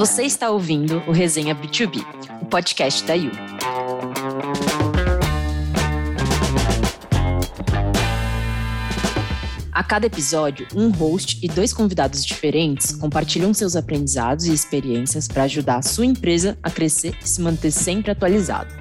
Você está ouvindo o Resenha B2B, o podcast da You. A cada episódio, um host e dois convidados diferentes compartilham seus aprendizados e experiências para ajudar a sua empresa a crescer e se manter sempre atualizado.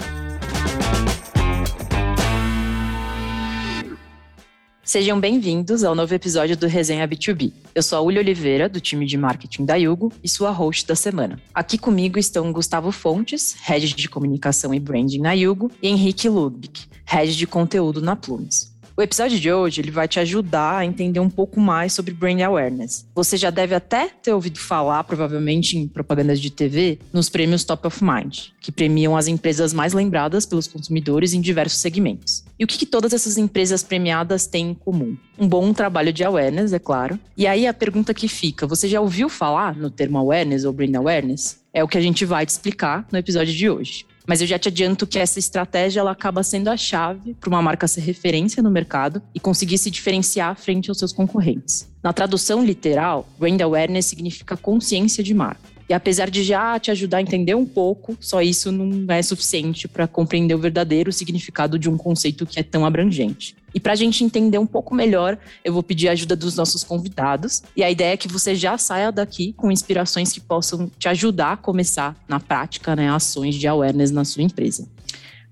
Sejam bem-vindos ao novo episódio do Resenha B2B. Eu sou a Uli Oliveira, do time de marketing da Yugo, e sua host da semana. Aqui comigo estão Gustavo Fontes, head de comunicação e branding na Yugo, e Henrique Ludwig, head de conteúdo na Plumes. O episódio de hoje ele vai te ajudar a entender um pouco mais sobre brand awareness. Você já deve até ter ouvido falar, provavelmente em propagandas de TV, nos prêmios Top of Mind, que premiam as empresas mais lembradas pelos consumidores em diversos segmentos. E o que, que todas essas empresas premiadas têm em comum? Um bom trabalho de awareness, é claro. E aí a pergunta que fica: você já ouviu falar no termo awareness ou brand awareness? É o que a gente vai te explicar no episódio de hoje. Mas eu já te adianto que essa estratégia ela acaba sendo a chave para uma marca ser referência no mercado e conseguir se diferenciar frente aos seus concorrentes. Na tradução literal, brand awareness significa consciência de marca. E apesar de já te ajudar a entender um pouco, só isso não é suficiente para compreender o verdadeiro significado de um conceito que é tão abrangente. E para a gente entender um pouco melhor, eu vou pedir a ajuda dos nossos convidados. E a ideia é que você já saia daqui com inspirações que possam te ajudar a começar na prática, né, ações de awareness na sua empresa.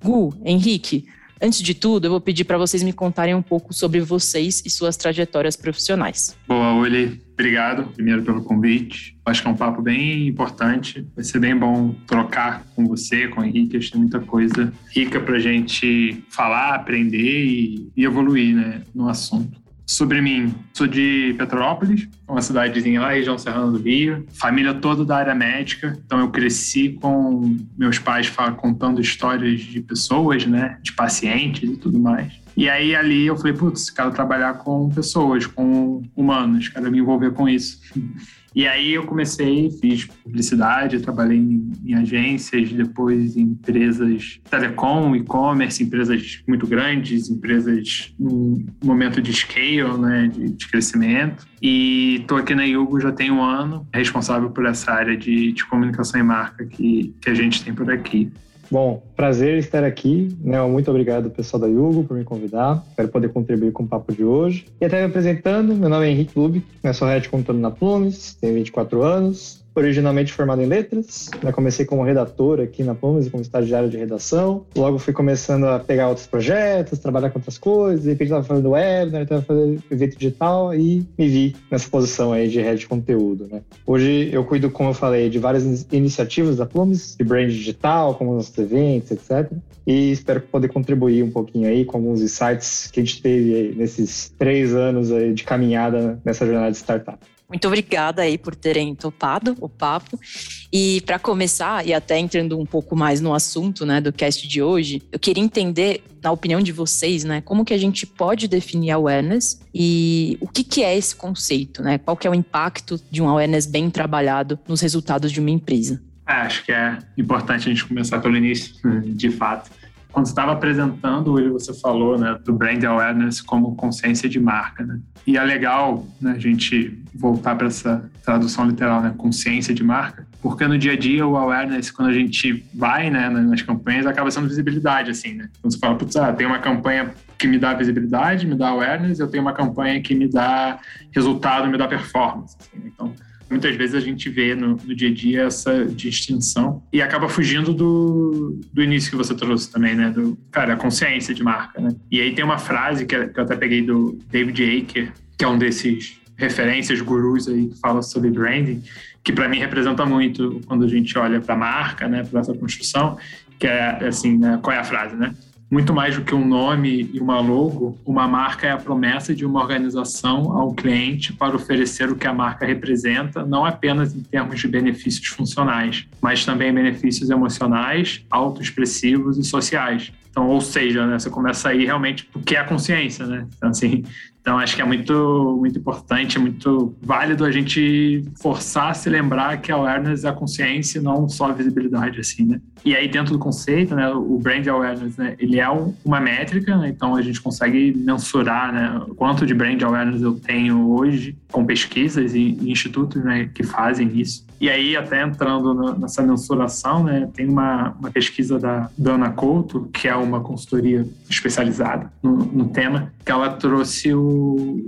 Gu, Henrique, Antes de tudo, eu vou pedir para vocês me contarem um pouco sobre vocês e suas trajetórias profissionais. Boa, Uli. Obrigado, primeiro, pelo convite. Acho que é um papo bem importante. Vai ser bem bom trocar com você, com o Henrique. Acho que tem muita coisa rica para gente falar, aprender e, e evoluir né, no assunto. Sobre mim, sou de Petrópolis, uma cidadezinha lá, região serrana do Rio. Família toda da área médica, então eu cresci com meus pais contando histórias de pessoas, né, de pacientes e tudo mais. E aí ali eu falei, putz, quero trabalhar com pessoas, com humanos, quero me envolver com isso. E aí eu comecei, fiz publicidade, trabalhei em, em agências, depois em empresas telecom, e-commerce, empresas muito grandes, empresas num momento de scale, né, de, de crescimento. E estou aqui na Yugo já tem um ano, responsável por essa área de, de comunicação e marca que, que a gente tem por aqui. Bom, prazer estar aqui. Né? Muito obrigado, pessoal da Yugo, por me convidar. Espero poder contribuir com o papo de hoje. E até me apresentando, meu nome é Henrique Lube, né? sou head computador na Plumes, tenho 24 anos, originalmente formado em letras, né? comecei como redator aqui na Plumas, como estagiário de redação. Logo fui começando a pegar outros projetos, trabalhar com outras coisas, de repente estava fazendo web, né? estava fazendo evento digital e me vi nessa posição aí de head de conteúdo. Né? Hoje eu cuido, como eu falei, de várias iniciativas da Plumes, de brand digital, como nossos eventos, etc. E espero poder contribuir um pouquinho aí com alguns insights que a gente teve nesses três anos de caminhada nessa jornada de startup. Muito obrigada aí por terem topado o papo. E para começar, e até entrando um pouco mais no assunto né, do cast de hoje, eu queria entender, na opinião de vocês, né, como que a gente pode definir awareness e o que, que é esse conceito, né? Qual que é o impacto de um awareness bem trabalhado nos resultados de uma empresa? É, acho que é importante a gente começar pelo início, de fato quando estava apresentando, você falou né, do brand awareness como consciência de marca. Né? E é legal né, a gente voltar para essa tradução literal, né, consciência de marca, porque no dia a dia o awareness, quando a gente vai né, nas campanhas, acaba sendo visibilidade. Assim, né? Então você fala, putz, ah, tem uma campanha que me dá visibilidade, me dá awareness, eu tenho uma campanha que me dá resultado, me dá performance. Assim, né? então, Muitas vezes a gente vê no, no, dia a dia essa distinção e acaba fugindo do, do início que você trouxe também, né? Do, cara, a consciência de marca, né? E aí tem uma frase que, que eu até peguei do David Aker, que é um desses referências, gurus aí que fala sobre branding, que para mim representa muito quando a gente olha para a marca, né? Para essa construção, que é assim, né? qual é a frase, né? Muito mais do que um nome e uma logo, uma marca é a promessa de uma organização ao cliente para oferecer o que a marca representa, não apenas em termos de benefícios funcionais, mas também benefícios emocionais, autoexpressivos e sociais. Então, ou seja, né, você começa aí realmente o que é a consciência, né? Então, assim, Então, acho que é muito, muito importante, muito válido a gente forçar a se lembrar que a awareness é a consciência, não só a visibilidade, assim, né? E aí, dentro do conceito, né, o brand awareness, né, ele é um, uma métrica, né, então a gente consegue mensurar, né, quanto de brand awareness eu tenho hoje com pesquisas e, institutos, né, que fazem isso. E aí, até entrando nessa mensuração, né, tem uma, uma pesquisa da Dana Couto, que é uma consultoria especializada no, no tema, que ela trouxe o,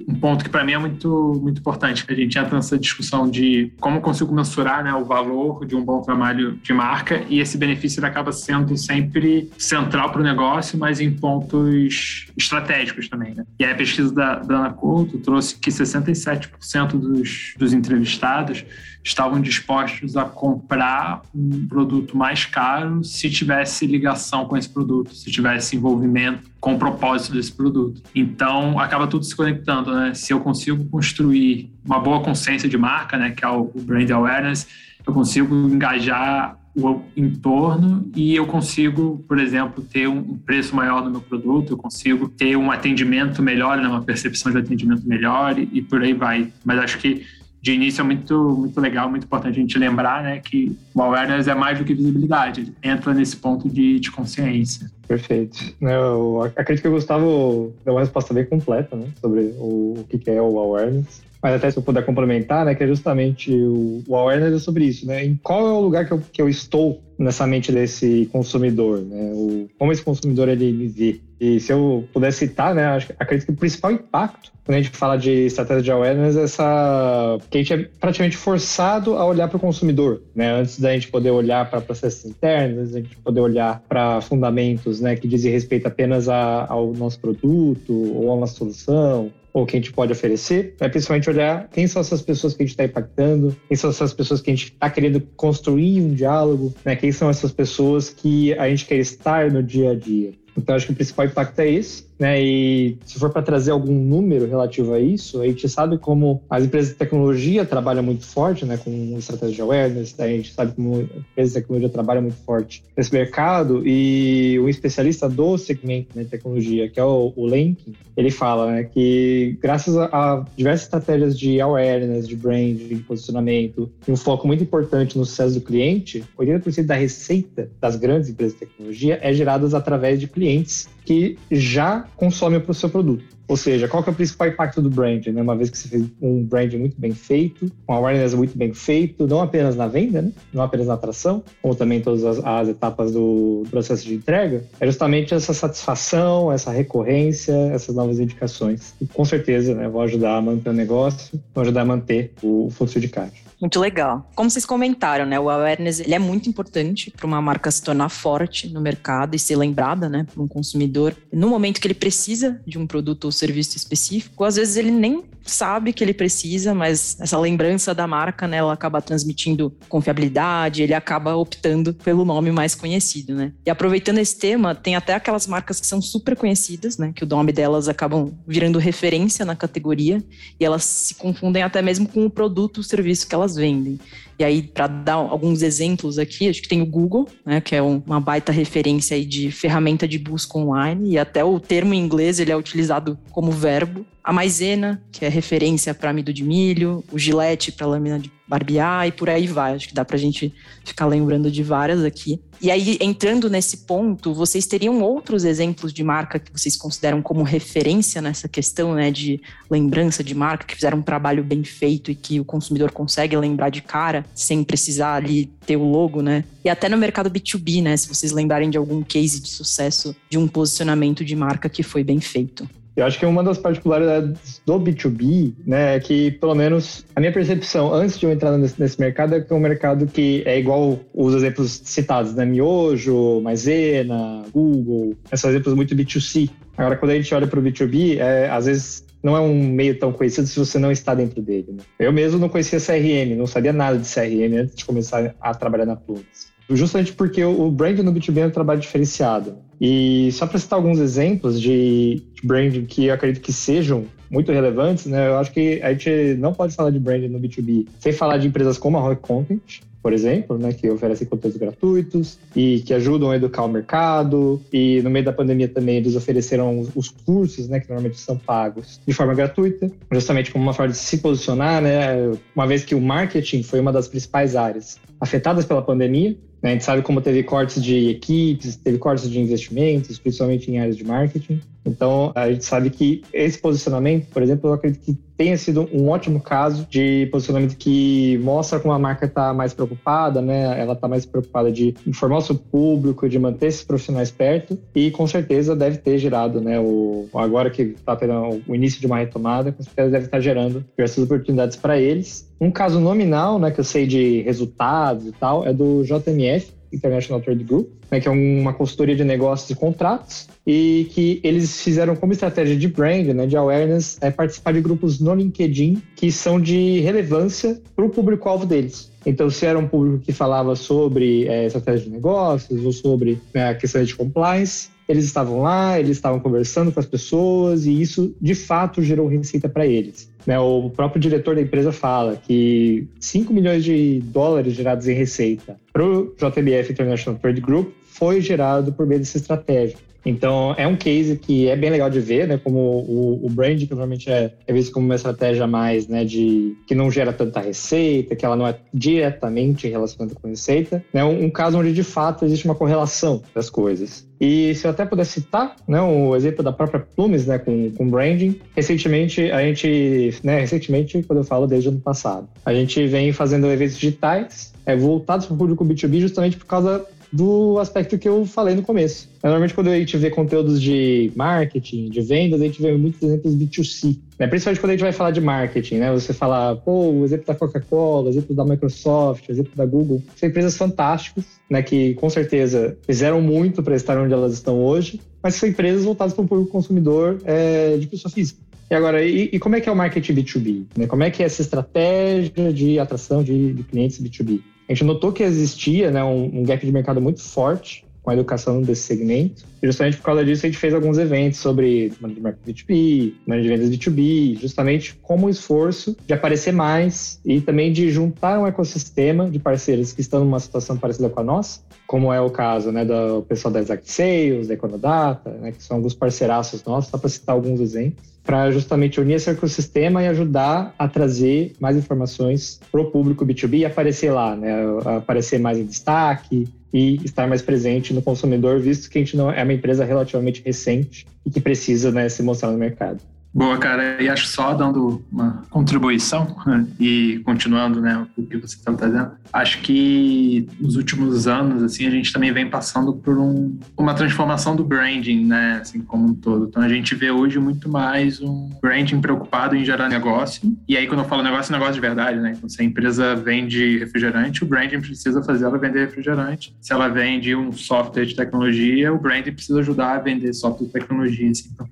um ponto que para mim é muito, muito importante. A gente entra nessa discussão de como consigo mensurar né, o valor de um bom trabalho de marca e esse benefício acaba sendo sempre central para o negócio, mas em pontos estratégicos também. Né? E aí a pesquisa da, da Ana Couto trouxe que 67% dos, dos entrevistados estavam dispostos a comprar um produto mais caro se tivesse ligação com esse produto, se tivesse envolvimento com o propósito desse produto. Então, acaba tudo se conectando, né? Se eu consigo construir uma boa consciência de marca, né, que é o brand awareness, eu consigo engajar o entorno e eu consigo, por exemplo, ter um preço maior no meu produto, eu consigo ter um atendimento melhor, né, uma percepção de atendimento melhor e, e por aí vai. Mas acho que de início é muito, muito legal, muito importante a gente lembrar né, que o awareness é mais do que visibilidade, entra nesse ponto de, de consciência. Perfeito. Eu acredito que o Gustavo deu uma resposta bem completa né, sobre o, o que é o awareness. Mas até se eu puder complementar, né, que é justamente o, o awareness é sobre isso, né? Em qual é o lugar que eu, que eu estou nessa mente desse consumidor, né? O, como esse consumidor ele me vê. E se eu puder citar, né, acho, acredito que o principal impacto quando a gente fala de estratégia de awareness, é essa que a gente é praticamente forçado a olhar para o consumidor, né? Antes da gente poder olhar para processos internos, antes da gente poder olhar para fundamentos, né, que dizem respeito apenas a, ao nosso produto ou a nossa solução, ou que a gente pode oferecer, é principalmente olhar quem são essas pessoas que a gente está impactando, quem são essas pessoas que a gente está querendo construir um diálogo, né? quem são essas pessoas que a gente quer estar no dia a dia. Então, acho que o principal impacto é esse. Né? E se for para trazer algum número relativo a isso, a gente sabe como as empresas de tecnologia trabalham muito forte, né, com estratégia de awareness, a gente sabe como empresas de tecnologia trabalham muito forte nesse mercado e um especialista do segmento né, de tecnologia, que é o, o Lenkin, ele fala né, que graças a, a, diversas estratégias de awareness, de brand, de posicionamento, e um foco muito importante no sucesso do cliente, 80% da receita das grandes empresas de tecnologia é gerada através de clientes que já consome o seu produto. Ou seja, qual que é o principal impacto do brand? Né? Uma vez que você fez um brand muito bem feito, um awareness muito bem feito, não apenas na venda, né? não apenas na atração, como também em todas as, as, etapas do processo de entrega, é justamente essa satisfação, essa recorrência, essas novas indicações. E com certeza né, vão ajudar a manter o negócio, vão ajudar a manter o, o fluxo de caixa. Muito legal. Como vocês comentaram, né, o awareness ele é muito importante para uma marca se tornar forte no mercado e ser lembrada, né, por um consumidor no momento que ele precisa de um produto ou serviço específico. Às vezes ele nem sabe que ele precisa, mas essa lembrança da marca, né, ela acaba transmitindo confiabilidade, ele acaba optando pelo nome mais conhecido, né? E aproveitando esse tema, tem até aquelas marcas que são super conhecidas, né, que o nome delas acabam virando referência na categoria e elas se confundem até mesmo com o produto, o serviço que elas vendem. E aí, para dar alguns exemplos aqui, acho que tem o Google, né, que é uma baita referência aí de ferramenta de busca online, e até o termo em inglês ele é utilizado como verbo. A maisena, que é referência para amido de milho, o gilete para lâmina de barbear e por aí vai. Acho que dá para a gente ficar lembrando de várias aqui. E aí, entrando nesse ponto, vocês teriam outros exemplos de marca que vocês consideram como referência nessa questão né, de lembrança de marca, que fizeram um trabalho bem feito e que o consumidor consegue lembrar de cara, sem precisar ali ter o logo, né? E até no mercado B2B, né? Se vocês lembrarem de algum case de sucesso de um posicionamento de marca que foi bem feito. Eu acho que uma das particularidades do B2B, né, é que, pelo menos, a minha percepção antes de eu entrar nesse, nesse mercado é que é um mercado que é igual os exemplos citados, né? Miojo, Maisena, Google, são exemplos muito B2C. Agora, quando a gente olha para o B2B, é, às vezes não é um meio tão conhecido se você não está dentro dele. Né? Eu mesmo não conhecia CRM, não sabia nada de CRM antes de começar a trabalhar na Plumes. Justamente porque o brand no B2B é um trabalho diferenciado. E só para citar alguns exemplos de, de branding que eu acredito que sejam muito relevantes, né? Eu acho que a gente não pode falar de branding no B2B sem falar de empresas como a Rock Content, por exemplo, né, que oferecem conteúdos gratuitos e que ajudam a educar o mercado. E no meio da pandemia também eles ofereceram os cursos, né, que normalmente são pagos, de forma gratuita, justamente como uma forma de se posicionar, né, uma vez que o marketing foi uma das principais áreas afetadas pela pandemia. Né, a gente sabe como teve cortes de equipes, teve cortes de investimentos, principalmente em áreas de marketing. Então, a gente sabe que esse posicionamento, por exemplo, eu acredito que tenha sido um ótimo caso de posicionamento que mostra como a marca está mais preocupada, né? Ela está mais preocupada de informar o seu público, de manter esses profissionais perto e com certeza deve ter gerado, né? O, agora que está tendo o início de uma retomada, com certeza deve estar gerando diversas oportunidades para eles. Um caso nominal, né, que eu sei de resultados e tal, é do JMF, International Trade Group, né, que é uma consultoria de negócios e contratos, e que eles fizeram como estratégia de brand, né, de awareness, é participar de grupos no LinkedIn que são de relevância para o público-alvo deles. Então, se era um público que falava sobre é, estratégia de negócios ou sobre né, a questão de compliance, eles estavam lá, eles estavam conversando com as pessoas e isso de fato gerou receita para eles. Né, o próprio diretor da empresa fala que 5 milhões de dólares gerados em receita para o JBF International Trade Group foi gerado por meio dessa estratégia. Então, é um case que é bem legal de ver, né? Como o, o brand, que normalmente é, é, visto como uma estratégia mais, né? De que não gera tanta receita, que ela não é diretamente relacionada com receita. Né? Um, um caso onde, de fato, existe uma correlação das coisas. E se eu até puder citar, né, o exemplo da própria Plumes, né, com, com branding, recentemente a gente, né, recentemente, quando eu falo desde o ano passado, a gente vem fazendo eventos digitais é, voltados para o público B2B justamente por causa do aspecto que eu falei no começo. Normalmente, quando a gente vê conteúdos de marketing, de vendas, a gente vê muitos exemplos B2C. Né? Principalmente quando a gente vai falar de marketing, né? Você fala, pô, o exemplo da Coca-Cola, o exemplo da Microsoft, o exemplo da Google. São empresas fantásticas, né? Que com certeza fizeram muito para estar onde elas estão hoje, mas são empresas voltadas para o público consumidor é, de pessoa física. E agora, e, e, como é que é o marketing B2B? Né? Como é que é essa estratégia de atração de, de clientes B2B? A gente notou que existia né, um, um gap de mercado muito forte com a educação desse segmento. E justamente por causa disso, a gente fez alguns eventos sobre de marketing B2B, de vendas B2B, justamente como o esforço de aparecer mais e também de juntar um ecossistema de parceiros que estão numa situação parecida com a nossa, como é o caso né, do pessoal da Exact Sales, da Econodata, né, que são alguns parceiraços nossos, só para citar alguns exemplos para justamente unir esse ecossistema e ajudar a trazer mais informações para o público B2B e aparecer lá, né? aparecer mais em destaque e estar mais presente no consumidor, visto que a gente não é uma empresa relativamente recente e que precisa né, se mostrar no mercado. Boa, cara. E acho só dando uma contribuição né, e continuando né, o que você está trazendo, acho que nos últimos anos assim a gente também vem passando por um, uma transformação do branding, né, assim como um todo. Então a gente vê hoje muito mais um branding preocupado em gerar negócio. E aí quando eu falo negócio, é negócio de verdade, né? Então se a empresa vende refrigerante, o branding precisa fazer ela vender refrigerante. Se ela vende um software de tecnologia, o branding precisa ajudar a vender software de tecnologia. Assim. Então,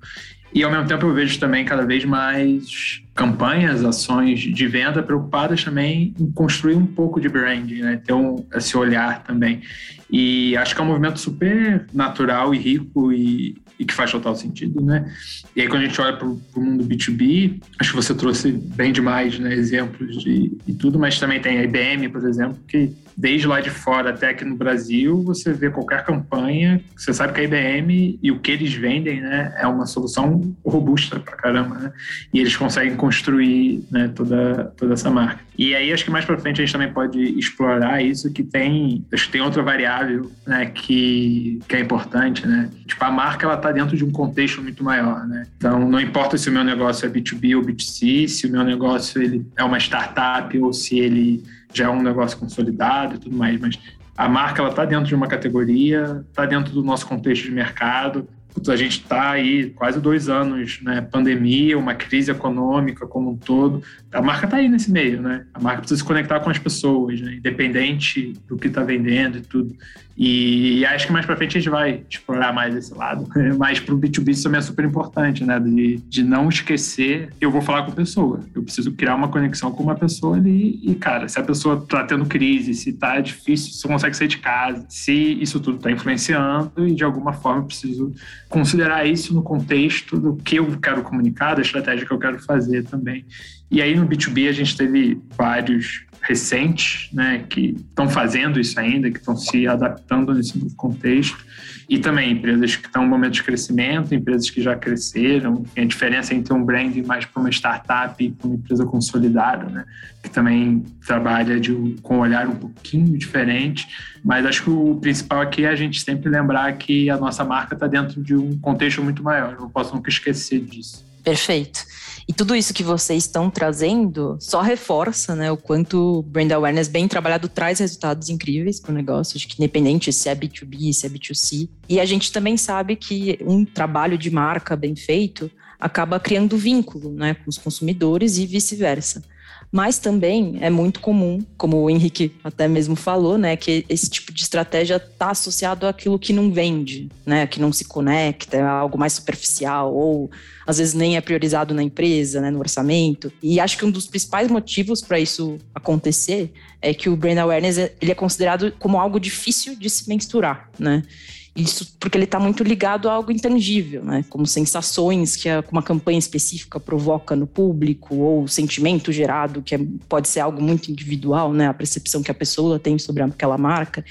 e ao mesmo tempo eu vejo também cada vez mais campanhas, ações de venda preocupadas também em construir um pouco de branding, né? ter um, esse olhar também. E acho que é um movimento super natural e rico e, e que faz total sentido, né? E aí quando a gente olha para o mundo B2B, acho que você trouxe bem demais né, exemplos de, e tudo, mas também tem a IBM, por exemplo, que desde lá de fora até aqui no Brasil, você vê qualquer campanha, você sabe que a IBM e o que eles vendem, né, é uma solução robusta pra caramba, né? E eles conseguem construir, né, toda, toda essa marca. E aí acho que mais para frente a gente também pode explorar isso que tem, acho que tem outra variável, né, que, que é importante, né? Tipo, a marca ela tá dentro de um contexto muito maior, né? Então, não importa se o meu negócio é B2B ou B2C, se o meu negócio ele é uma startup ou se ele já é um negócio consolidado e tudo mais, mas a marca ela está dentro de uma categoria, está dentro do nosso contexto de mercado. A gente está aí quase dois anos, né? Pandemia, uma crise econômica como um todo. A marca está aí nesse meio, né? A marca precisa se conectar com as pessoas, né? independente do que está vendendo e tudo. E acho que mais para frente a gente vai explorar mais esse lado. Mas para o B2B isso também é super importante, né? De, de não esquecer, eu vou falar com a pessoa. Eu preciso criar uma conexão com uma pessoa ali. E, cara, se a pessoa está tendo crise, se está difícil, se consegue sair de casa, se isso tudo está influenciando e de alguma forma eu preciso considerar isso no contexto do que eu quero comunicar, da estratégia que eu quero fazer também. E aí no B2B a gente teve vários recentes, né, que estão fazendo isso ainda, que estão se adaptando nesse contexto, e também empresas que estão em momento de crescimento, empresas que já cresceram, a diferença entre um brand mais para uma startup e para uma empresa consolidada, né, que também trabalha de, com um olhar um pouquinho diferente, mas acho que o principal aqui é a gente sempre lembrar que a nossa marca está dentro de um contexto muito maior, não posso nunca esquecer disso. Perfeito. E tudo isso que vocês estão trazendo só reforça né, o quanto brand awareness bem trabalhado traz resultados incríveis para o negócio, de que independente se é B2B, se é B2C. E a gente também sabe que um trabalho de marca bem feito acaba criando vínculo né, com os consumidores e vice-versa. Mas também é muito comum, como o Henrique até mesmo falou, né, que esse tipo de estratégia está associado àquilo que não vende, né, que não se conecta, é algo mais superficial ou às vezes nem é priorizado na empresa, né, no orçamento. E acho que um dos principais motivos para isso acontecer é que o brand awareness ele é considerado como algo difícil de se mensurar, né? Isso porque ele está muito ligado a algo intangível, né? Como sensações que uma campanha específica provoca no público, ou sentimento gerado, que é, pode ser algo muito individual, né? A percepção que a pessoa tem sobre aquela marca.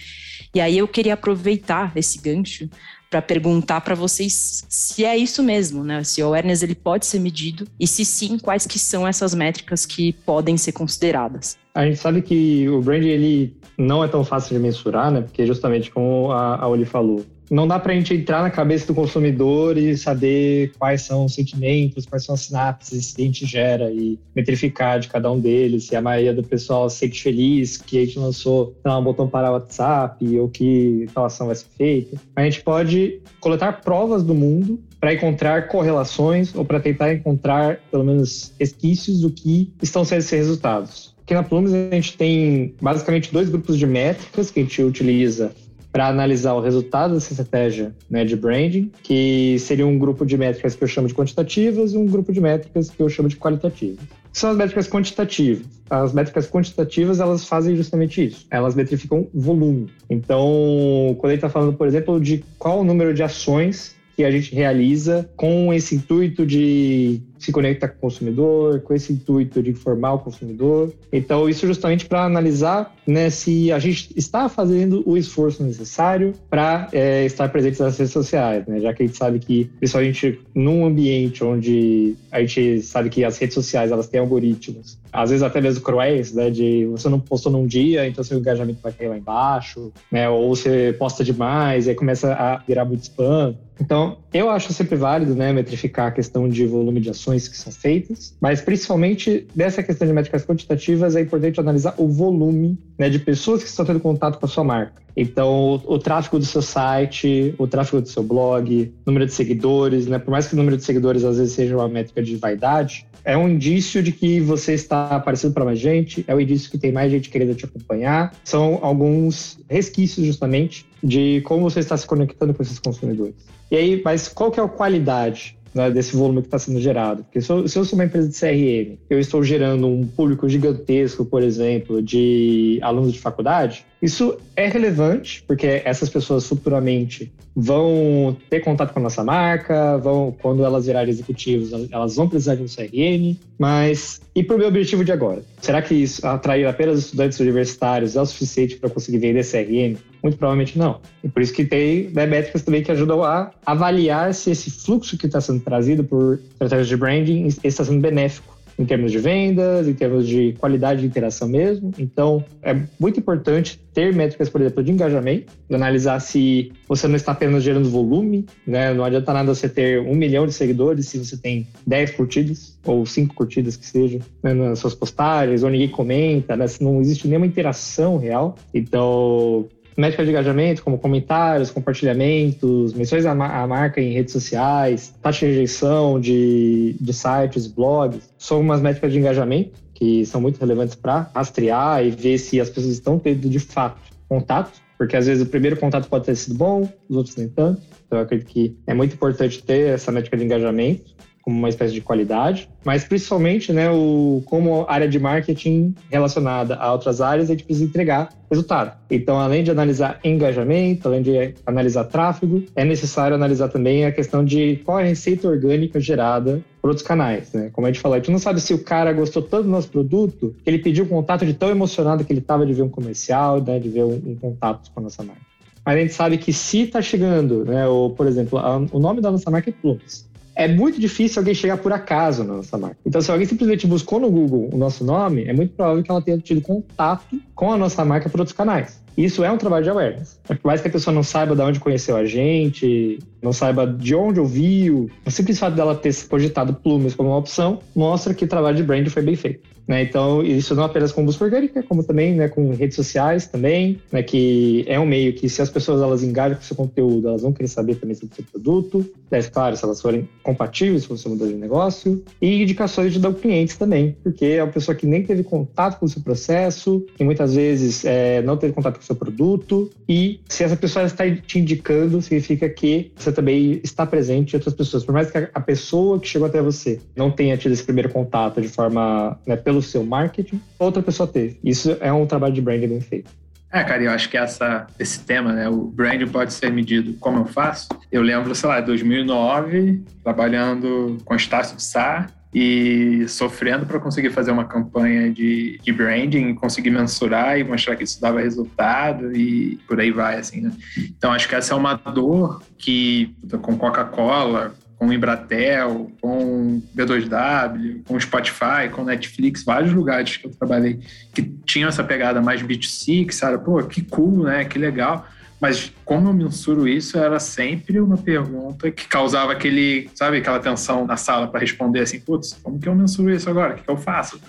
E aí eu queria aproveitar esse gancho para perguntar para vocês se é isso mesmo, né? Se o awareness ele pode ser medido e se sim, quais que são essas métricas que podem ser consideradas. A gente sabe que o brand ele não é tão fácil de mensurar, né? Porque justamente como a, a Oli falou, não dá para a gente entrar na cabeça do consumidor e saber quais são os sentimentos, quais são as sinapses que a gente gera e metrificar de cada um deles, se a maioria do pessoal se sente feliz que a gente lançou lá, um botão para WhatsApp ou que tal ação vai ser feita. A gente pode coletar provas do mundo para encontrar correlações ou para tentar encontrar, pelo menos, resquícios do que estão sendo esses resultados. Aqui na Plumes a gente tem basicamente dois grupos de métricas que a gente utiliza para analisar o resultado dessa estratégia né, de branding, que seria um grupo de métricas que eu chamo de quantitativas e um grupo de métricas que eu chamo de qualitativas. São as métricas quantitativas. As métricas quantitativas, elas fazem justamente isso. Elas metrificam volume. Então, quando ele está falando, por exemplo, de qual o número de ações que a gente realiza com esse intuito de se conectar com o consumidor, com esse intuito de informar o consumidor. Então, isso justamente para analisar né, se a gente está fazendo o esforço necessário para é, estar presente nas redes sociais, né? já que a gente sabe que, principalmente num ambiente onde a gente sabe que as redes sociais elas têm algoritmos, às vezes até mesmo cruéis, né, de você não postou num dia, então seu engajamento vai cair lá embaixo, né, ou você posta demais aí começa a virar muito spam. Então, eu acho sempre válido, né, metrificar a questão de volume de ações que são feitas, mas principalmente dessa questão de métricas quantitativas é importante analisar o volume, né, de pessoas que estão tendo contato com a sua marca. Então, o, o tráfego do seu site, o tráfego do seu blog, número de seguidores, né, por mais que o número de seguidores às vezes seja uma métrica de vaidade, é um indício de que você está aparecendo para mais gente, é um indício que tem mais gente querendo te acompanhar. São alguns resquícios, justamente, de como você está se conectando com esses consumidores. E aí, mas qual que é a qualidade né, desse volume que está sendo gerado? Porque se eu, se eu sou uma empresa de CRM, eu estou gerando um público gigantesco, por exemplo, de alunos de faculdade, isso é relevante, porque essas pessoas futuramente vão ter contato com a nossa marca, vão, quando elas virarem executivos, elas vão precisar de um CRM, mas e para o meu objetivo de agora? Será que isso atrair apenas estudantes universitários é o suficiente para conseguir vender CRM? Muito provavelmente não. E por isso que tem né, métricas também que ajudam a avaliar se esse fluxo que está sendo trazido por estratégias de branding está sendo benéfico em termos de vendas, em termos de qualidade de interação mesmo. Então, é muito importante ter métricas, por exemplo, de engajamento, de analisar se você não está apenas gerando volume, né? Não adianta nada você ter um milhão de seguidores se você tem 10 curtidas ou 5 curtidas que seja né, nas suas postagens, ou ninguém comenta, né? Se não existe nenhuma interação real. Então, métrica de engajamento, como comentários, compartilhamentos, menções à, marca em redes sociais, taxa de rejeição de, de sites, blogs, são umas métricas de engajamento que são muito relevantes para rastrear e ver se as pessoas estão tendo de fato contato, porque às vezes o primeiro contato pode ter sido bom, os outros nem tanto. Então eu acredito que é muito importante ter essa métrica de engajamento como uma espécie de qualidade, mas principalmente, né, o, como área de marketing relacionada a outras áreas, a gente precisa entregar resultado. Então, além de analisar engajamento, além de analisar tráfego, é necessário analisar também a questão de qual é a receita orgânica gerada por outros canais, né? Como a gente falou, a gente não sabe se o cara gostou tanto do nosso produto que ele pediu contato de tão emocionado que ele estava de ver um comercial, né, de ver um, um contato com a nossa marca. Mas a gente sabe que se está chegando, né, ou, por exemplo, a, o nome da nossa marca é Plumes é muito difícil alguém chegar por acaso na nossa marca. Então, se alguém simplesmente buscou no Google o nosso nome, é muito provável que ela tenha tido contato com a nossa marca por outros canais. Isso é um trabalho de awareness. Por mais que a pessoa não saiba de onde conheceu a gente, não saiba de onde ouviu, o simples fato dela ter cogitado plumas como uma opção mostra que o trabalho de brand foi bem feito. Né? Então, isso não apenas com busca orgânica, como também né, com redes sociais também, né, que é um meio que se as pessoas elas engajam com seu conteúdo, elas vão querer saber também sobre o seu produto, é claro, se elas forem compatíveis com o seu modelo de negócio, e indicações de clientes também, porque é uma pessoa que nem teve contato com o seu processo, que muitas vezes é, não teve contato com o seu produto, e se essa pessoa está te indicando, significa que você também está presente em outras pessoas. Por mais que a pessoa que chegou até você não tenha tido esse primeiro contato de forma, né, pelo pelo seu marketing, outra pessoa teve. Isso é um trabalho de branding bem feito. É, cara, eu acho que essa, esse tema, né, o branding pode ser medido como eu faço. Eu lembro, sei lá, 2009, trabalhando com Estácio de Sá e sofrendo para conseguir fazer uma campanha de, de branding, conseguir mensurar e mostrar que isso dava resultado e por aí vai, assim, né? Então, acho que essa é uma dor que, com Coca-Cola, com Embratel, com B2W, com Spotify, com Netflix, vários lugares que eu trabalhei que tinham essa pegada mais B2C, que sabe, pô, que cool, né? Que legal. Mas como eu mensuro isso, era sempre uma pergunta que causava aquele, sabe, aquela tensão na sala para responder assim, putz, como que eu mensuro isso agora? O que, que eu faço?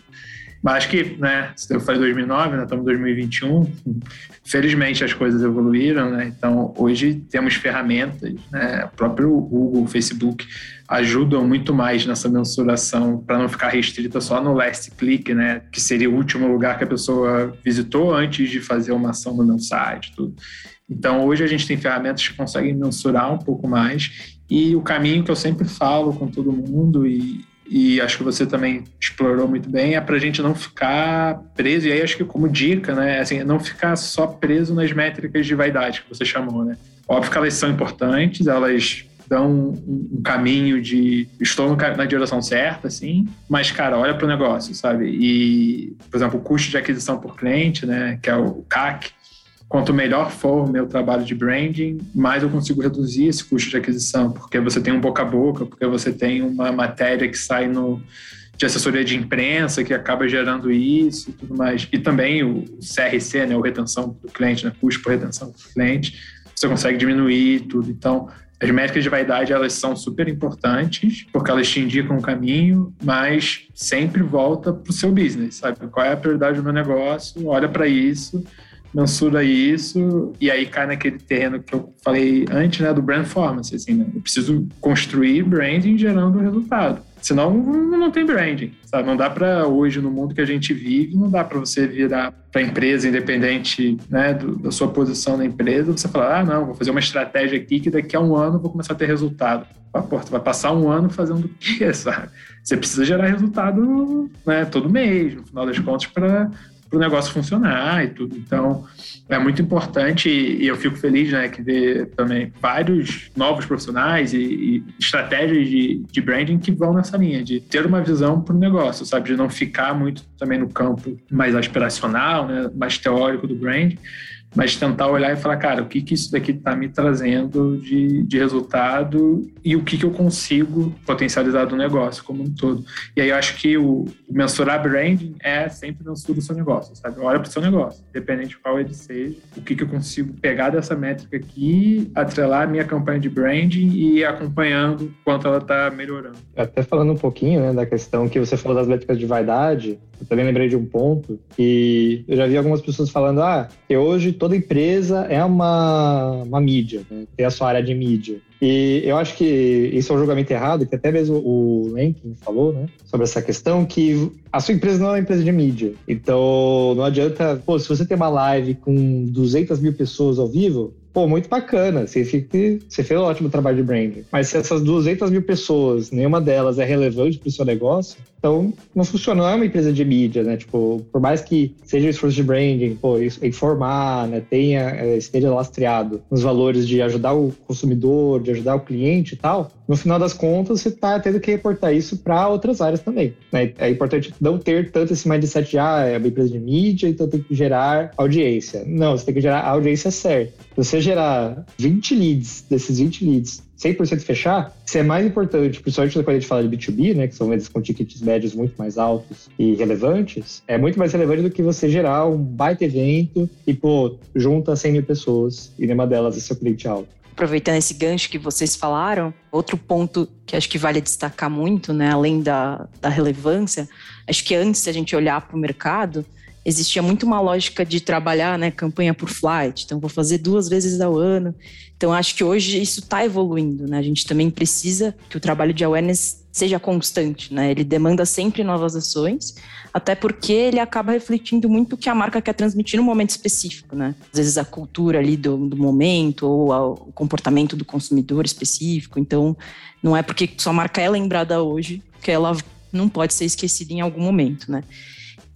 Mas acho que, né, eu falei 2009, né, estamos em 2021, felizmente as coisas evoluíram, né, então hoje temos ferramentas, né, o próprio Google, Facebook ajudam muito mais nessa mensuração para não ficar restrita só no last click, né, que seria o último lugar que a pessoa visitou antes de fazer uma ação no meu site, tudo. Então, hoje a gente tem ferramentas que conseguem mensurar um pouco mais e o caminho que eu sempre falo com todo mundo e, e acho que você também explorou muito bem, é para a gente não ficar preso, e aí acho que como dica, né, assim, não ficar só preso nas métricas de vaidade que você chamou, né. Óbvio que elas são importantes, elas dão um, caminho de estou na direção certa, assim, mas, cara, olha para o negócio, sabe? E, por exemplo, o custo de aquisição por cliente, né, que é o CAC, Quanto melhor for o meu trabalho de branding, mais eu consigo reduzir esse custo de aquisição, porque você tem um boca a boca, porque você tem uma matéria que sai no, de assessoria de imprensa que acaba gerando isso e tudo mais. E também o CRC, né, o retenção do cliente, né, custo por retenção do cliente, você consegue diminuir tudo. Então, as métricas de vaidade, elas são super importantes, porque elas te indicam o caminho, mas sempre volta para o seu business, sabe? Qual é a prioridade do meu negócio? Olha para isso mensura isso e aí cai naquele terreno que eu falei antes, né, do brand performance, assim, né? Eu preciso construir branding gerando resultado. Senão não tem branding, sabe? Não dá para hoje no mundo que a gente vive, não dá para você virar para empresa independente, né, do, da sua posição na empresa, você falar: "Ah, não, vou fazer uma estratégia aqui que daqui a um ano vou começar a ter resultado". Ah, pô, vai passar um ano fazendo o quê, sabe? Você precisa gerar resultado, né, todo mês, no final das contas para para o negócio funcionar e tudo. Então, é muito importante e eu fico feliz né, que ver também vários novos profissionais e, e estratégias de, de, branding que vão nessa linha, de ter uma visão para o negócio, sabe? De não ficar muito também no campo mais aspiracional, né, mais teórico do branding, mas tentar olhar e falar, cara, o que, que isso daqui está me trazendo de, de resultado e o que, que eu consigo potencializar do negócio como um todo. E aí eu acho que o, o mensurar branding é sempre mensura o seu negócio, sabe? Olha para o seu negócio, independente de qual ele seja, o que, que eu consigo pegar dessa métrica aqui, atrelar a minha campanha de branding e ir acompanhando quanto ela está melhorando. Até falando um pouquinho né, da questão que você falou das métricas de vaidade, eu também lembrei de um ponto que eu já vi algumas pessoas falando, ah, que hoje toda empresa é uma, uma mídia, né? tem a sua área de mídia. E eu acho que isso é um julgamento errado, que até mesmo o Lenkin falou, né, sobre essa questão, que a sua empresa não é uma empresa de mídia. Então, não adianta, pô, se você tem uma live com 200 mil pessoas ao vivo, pô, muito bacana, você, fica, você fez um ótimo trabalho de branding. Mas se essas 200 mil pessoas, nenhuma delas é relevante para o seu negócio, então não funciona, não é uma empresa de mídia, né? Tipo, por mais que seja um esforço de branding, pô, informar, né, tenha, é, esteja lastreado nos valores de ajudar o consumidor, de ajudar o cliente e tal, no final das contas você está tendo que reportar isso para outras áreas também. Né? É importante não ter tanto esse mindset de, ah, é uma empresa de mídia, então tem que gerar audiência. Não, você tem que gerar a audiência certa. Você gerar 20 leads, desses 20 leads, 100% fechar, isso é mais importante, principalmente quando a gente fala de B2B, né, que são vendas com tickets médios muito mais altos e relevantes, é muito mais relevante do que você gerar um baita evento e, pô, junta 100 mil pessoas e nenhuma delas é seu cliente alto. Aproveitando esse gancho que vocês falaram, outro ponto que acho que vale destacar muito, né, além da, da relevância, acho que antes a gente olhar para o mercado, existia muito uma lógica de trabalhar, né, campanha por flight, então vou fazer duas vezes ao ano. Então acho que hoje isso está evoluindo, né? A gente também precisa que o trabalho de awareness seja constante, né? Ele demanda sempre novas ações, até porque ele acaba refletindo muito o que a marca quer transmitir no momento específico, né? Às vezes a cultura ali do, do momento ou o comportamento do consumidor específico. Então, não é porque sua marca é lembrada hoje que ela não pode ser esquecida em algum momento, né?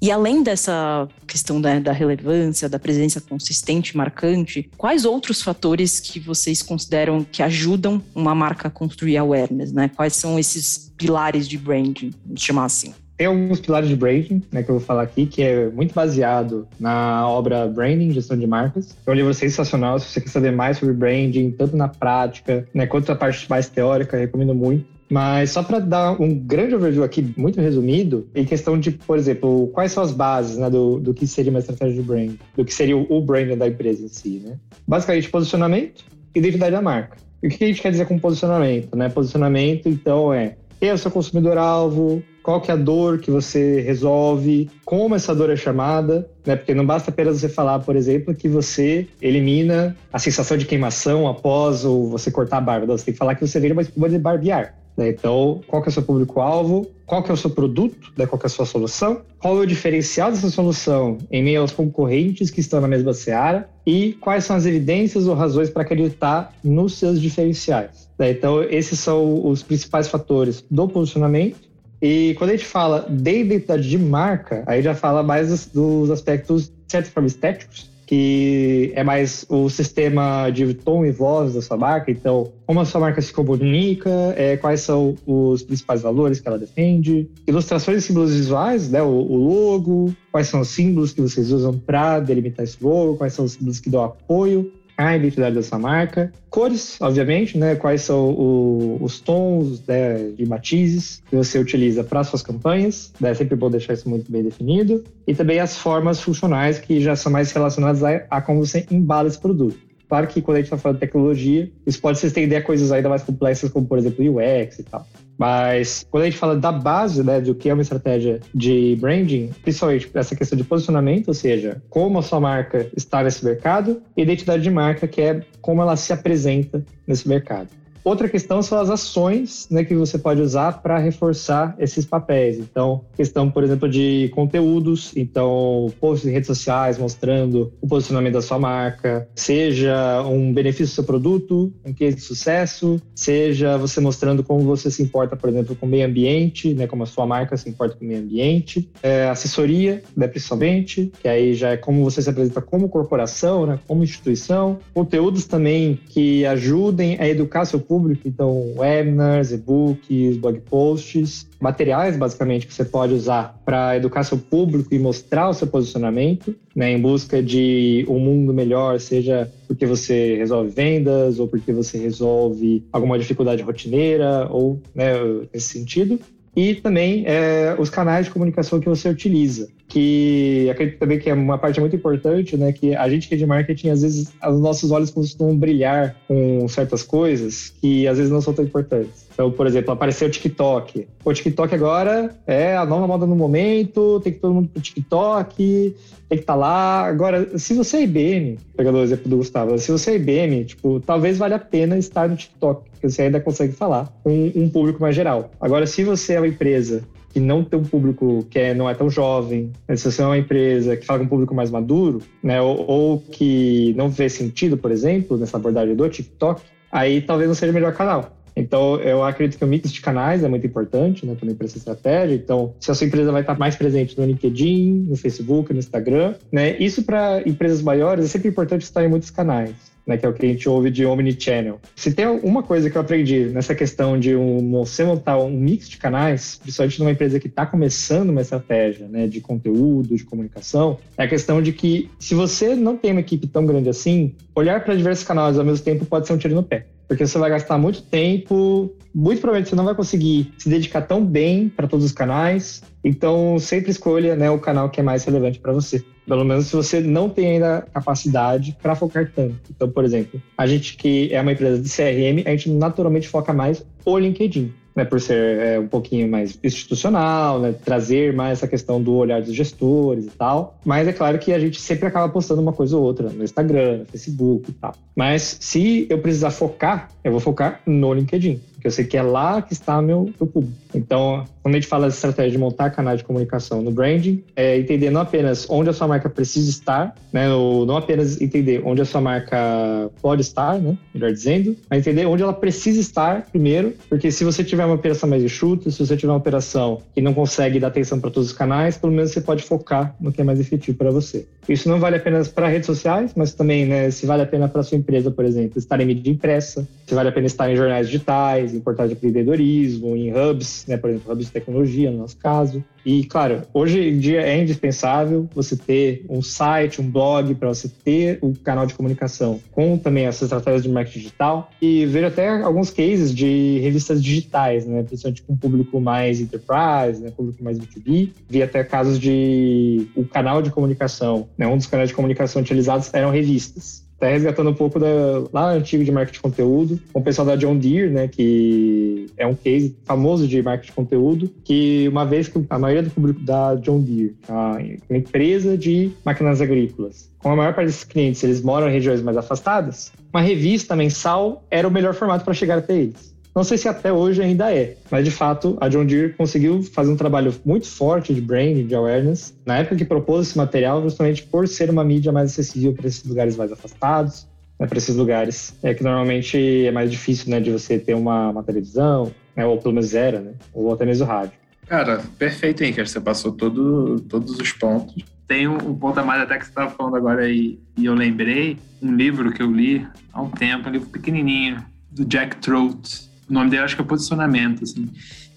E além dessa questão da, da, relevância, da presença consistente, marcante, quais outros fatores que vocês consideram que ajudam uma marca a construir awareness, né? Quais são esses pilares de branding, vamos chamar assim? Tem alguns pilares de branding, né, que eu vou falar aqui, que é muito baseado na obra Branding, Gestão de Marcas. É um livro sensacional, se você quer saber mais sobre branding, tanto na prática, né, quanto na parte mais teórica, recomendo muito. Mas só para dar um grande overview aqui, muito resumido, em questão de, por exemplo, quais são as bases né, do, do que seria uma estratégia de brand, do que seria o, branding da empresa em si. Né? Basicamente, posicionamento e identidade da marca. E o que a gente quer dizer com posicionamento? Né? Posicionamento, então, é quem é o seu consumidor-alvo, qual que é a dor que você resolve, como essa dor é chamada, né? Porque não basta apenas você falar, por exemplo, que você elimina a sensação de queimação após você cortar a barba. Você tem que falar que você vira uma espuma de barbear. Né? Então, qual que é o seu público-alvo? Qual que é o seu produto? Né? Qual que é a sua solução? Qual é o diferencial dessa solução em meio aos concorrentes que estão na mesma seara? E quais são as evidências ou razões para acreditar nos seus diferenciais? Né? Então, esses são os principais fatores do posicionamento. E quando a gente fala de identidade de marca, aí já fala mais dos aspectos, de certa forma, estéticos, que é mais o sistema de tom e voz da sua marca. Então, como a sua marca se comunica, é, quais são os principais valores que ela defende, ilustrações e símbolos visuais, né, o, o logo, quais são os símbolos que vocês usam para delimitar esse logo, quais são os símbolos que dão apoio a identidade dessa marca. Cores, obviamente, né? Quais são o, os tons né, de matizes que você utiliza para suas campanhas. Né, é sempre bom deixar isso muito bem definido. E também as formas funcionais que já são mais relacionadas a, a como você embala esse produto. Claro que quando a gente está falando de tecnologia, isso pode se estender a coisas ainda mais complexas, como por exemplo UX e tal. Mas quando a gente fala da base, né, do que é uma estratégia de branding, principalmente essa questão de posicionamento, ou seja, como a sua marca está nesse mercado, e identidade de marca, que é como ela se apresenta nesse mercado. Outra questão são as ações né, que você pode usar para reforçar esses papéis. Então, questão, por exemplo, de conteúdos, então, posts em redes sociais mostrando o posicionamento da sua marca, seja um benefício do seu produto, um case de sucesso, seja você mostrando como você se importa, por exemplo, com o meio ambiente, né, como a sua marca se importa com o meio ambiente, é, assessoria, né, principalmente, que aí já é como você se apresenta como corporação, né, como instituição, conteúdos também que ajudem a educar seu público, então webinars, e-books, blog posts, materiais basicamente que você pode usar para educar seu público e mostrar o seu posicionamento, né, em busca de um mundo melhor, seja porque você resolve vendas ou porque você resolve alguma dificuldade rotineira ou né, nesse sentido. E também é, os canais de comunicação que você utiliza, que acredito também que é uma parte muito importante, né? Que a gente que é de marketing, às vezes, os nossos olhos costumam brilhar com certas coisas que às vezes não são tão importantes. Então, por exemplo, apareceu o TikTok. O TikTok agora é a nova moda no momento, tem que todo mundo pro TikTok, tem que estar tá lá. Agora, se você é IBM, pegando o exemplo do Gustavo, se você é IBM, tipo, talvez valha a pena estar no TikTok, porque você ainda consegue falar com um público mais geral. Agora, se você é uma empresa que não tem um público que é, não é tão jovem, se você é uma empresa que fala com um público mais maduro, né, ou, ou que não vê sentido, por exemplo, nessa abordagem do TikTok, aí talvez não seja o melhor canal. Então, eu acredito que o mix de canais é muito importante né, para essa estratégia. Então, se a sua empresa vai estar mais presente no LinkedIn, no Facebook, no Instagram, né, isso para empresas maiores é sempre importante estar em muitos canais. Né, que é o que a gente ouve de omnichannel. Se tem uma coisa que eu aprendi nessa questão de um, você montar um mix de canais, principalmente numa empresa que está começando uma estratégia né, de conteúdo, de comunicação, é a questão de que se você não tem uma equipe tão grande assim, olhar para diversos canais ao mesmo tempo pode ser um tiro no pé porque você vai gastar muito tempo, muito provavelmente você não vai conseguir se dedicar tão bem para todos os canais. Então, sempre escolha né, o canal que é mais relevante para você. Pelo menos se você não tem ainda capacidade para focar tanto. Então, por exemplo, a gente que é uma empresa de CRM, a gente naturalmente foca mais o LinkedIn né, por ser é, um pouquinho mais institucional, né, trazer mais essa questão do olhar dos gestores e tal. Mas é claro que a gente sempre acaba postando uma coisa ou outra no Instagram, no Facebook e tal. Mas se eu precisar focar, eu vou focar no LinkedIn porque eu sei que é lá que está meu, meu público. Então, quando a gente fala de estratégia de montar canais de comunicação no branding, é entender não apenas onde a sua marca precisa estar, né, ou não apenas entender onde a sua marca pode estar, né, melhor dizendo, mas entender onde ela precisa estar primeiro, porque se você tiver uma operação mais enxuta, se você tiver uma operação que não consegue dar atenção para todos os canais, pelo menos você pode focar no que é mais efetivo para você. Isso não vale apenas para redes sociais, mas também, né, se vale a pena para sua empresa, por exemplo, estar em mídia impressa, se vale a pena estar em jornais digitais, em portais de empreendedorismo, em hubs, né, por exemplo, hubs de tecnologia, no nosso caso. E, claro, hoje em dia é indispensável você ter um site, um blog, para você ter o um canal de comunicação com também essas estratégias de marketing digital. E ver até alguns cases de revistas digitais, né, principalmente com público mais enterprise, né, público mais B2B. Vi até casos de o canal de comunicação, né, um dos canais de comunicação utilizados eram revistas até resgatando um pouco da lá antigo de marketing de conteúdo, com o pessoal da John Deere, né, que é um case famoso de marketing de conteúdo, que uma vez que a maioria do público da John Deere, uma empresa de máquinas agrícolas, como a maior parte desses clientes eles moram em regiões mais afastadas, uma revista mensal era o melhor formato para chegar até eles. Não sei se até hoje ainda é, mas de fato a John Deere conseguiu fazer um trabalho muito forte de branding, de awareness, na época que propôs esse material, justamente por ser uma mídia mais acessível para esses lugares mais afastados, né, para esses lugares é que normalmente é mais difícil né, de você ter uma, uma televisão, né, ou pelo menos era, né, ou até mesmo rádio. Cara, perfeito, Henrique. Você passou todo, todos os pontos. Tem um, um ponto a mais até que você estava falando agora aí, e eu lembrei, um livro que eu li há um tempo, um livro pequenininho, do Jack Trout, o nome dele acho que é posicionamento, assim.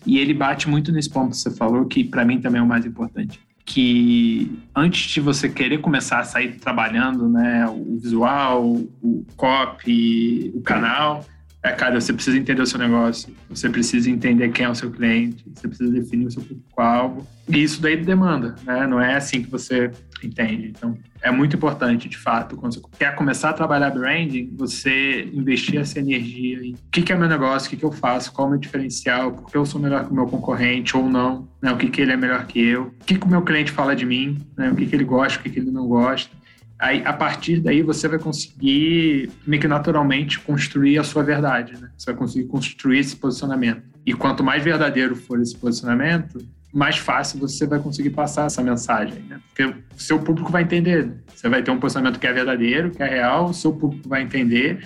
E ele bate muito nesse ponto que você falou, que para mim também é o mais importante. Que antes de você querer começar a sair trabalhando, né, o visual, o copy, o canal, é, cara, você precisa entender o seu negócio, você precisa entender quem é o seu cliente, você precisa definir o seu público-alvo. E isso daí demanda, né? Não é assim que você entende. Então, é muito importante, de fato, quando você quer começar a trabalhar branding, você investir essa energia em o que, é meu negócio, o que, que eu faço, qual é o meu diferencial, por que eu sou melhor que o meu concorrente ou não, né? o que, que ele é melhor que eu, o que, que o meu cliente fala de mim, né? o que, que ele gosta, o que, que ele não gosta. Aí, a partir daí, você vai conseguir, meio que naturalmente, construir a sua verdade. Né? Você vai conseguir construir esse posicionamento. E quanto mais verdadeiro for esse posicionamento, mais fácil você vai conseguir passar essa mensagem, né? Porque o seu público vai entender. Você vai ter um posicionamento que é verdadeiro, que é real, o seu público vai entender.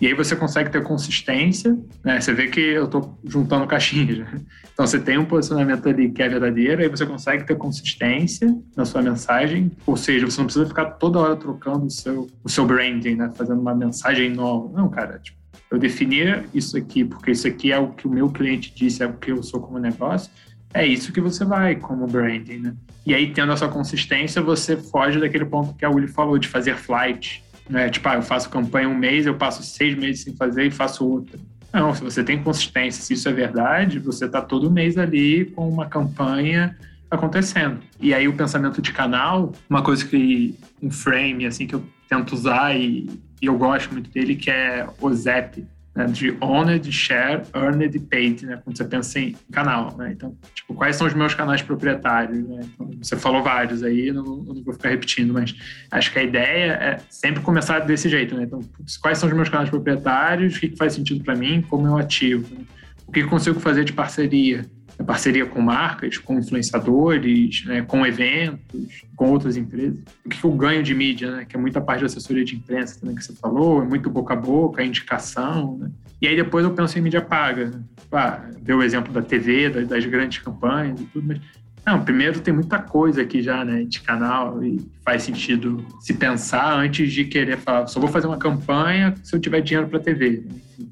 E aí você consegue ter consistência, né? Você vê que eu estou juntando caixinhas. Né? Então você tem um posicionamento ali que é verdadeiro, aí você consegue ter consistência na sua mensagem, ou seja, você não precisa ficar toda hora trocando o seu, o seu branding, né? Fazendo uma mensagem nova. Não, cara, tipo, eu definir isso aqui, porque isso aqui é o que o meu cliente disse, é o que eu sou como negócio, é isso que você vai como branding, né? E aí, tendo essa consistência, você foge daquele ponto que a Uli falou, de fazer flight, né? Tipo, ah, eu faço campanha um mês, eu passo seis meses sem fazer e faço outra. Não, se você tem consistência, se isso é verdade, você está todo mês ali com uma campanha acontecendo. E aí o pensamento de canal, uma coisa que um frame assim que eu tento usar e, e eu gosto muito dele que é o ZAP, né, de owned, share, earned e paid, né, quando você pensa em canal, né? Então, tipo, quais são os meus canais proprietários, né? Então, você falou vários aí, não, não vou ficar repetindo, mas acho que a ideia é sempre começar desse jeito, né? Então, quais são os meus canais proprietários, o que, faz sentido para mim, como eu ativo, né? O que eu consigo fazer de parceria? É parceria com marcas, com influenciadores, né, com eventos, com outras empresas. O que eu ganho de mídia, né, que é muita parte da assessoria de imprensa também que você falou, é muito boca a boca, indicação. Né? E aí depois eu penso em mídia paga. Né? Ah, ver o exemplo da TV, das grandes campanhas e tudo, mas não, primeiro tem muita coisa aqui já, né, de canal e faz sentido se pensar antes de querer falar, só vou fazer uma campanha se eu tiver dinheiro para TV. Enfim.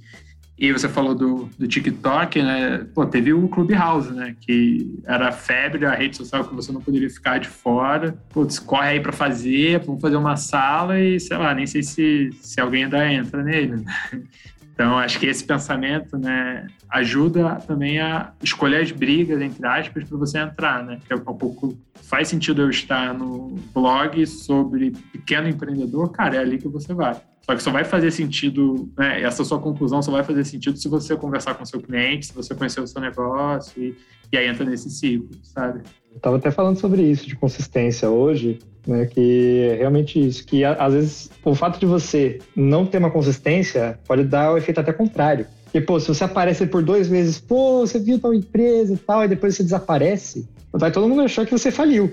E você falou do, do TikTok, né? Pô, teve o Clubhouse, né? Que era a febre, a rede social que você não poderia ficar de fora. Putz, corre aí para fazer, vamos fazer uma sala e, sei lá, nem sei se, se alguém ainda entra nele. Então, acho que esse pensamento né, ajuda também a escolher as brigas, entre aspas, para você entrar. Né? Porque um pouco faz sentido eu estar no blog sobre pequeno empreendedor, cara, é ali que você vai. Só que só vai fazer sentido, né, essa sua conclusão só vai fazer sentido se você conversar com seu cliente, se você conhecer o seu negócio e, e aí entra nesse ciclo, sabe? Eu estava até falando sobre isso, de consistência hoje, né, que é realmente isso, que às vezes o fato de você não ter uma consistência pode dar o efeito até contrário. Porque, pô, se você aparece por dois meses, pô, você viu tal empresa e tal, e depois você desaparece, vai todo mundo achar que você faliu.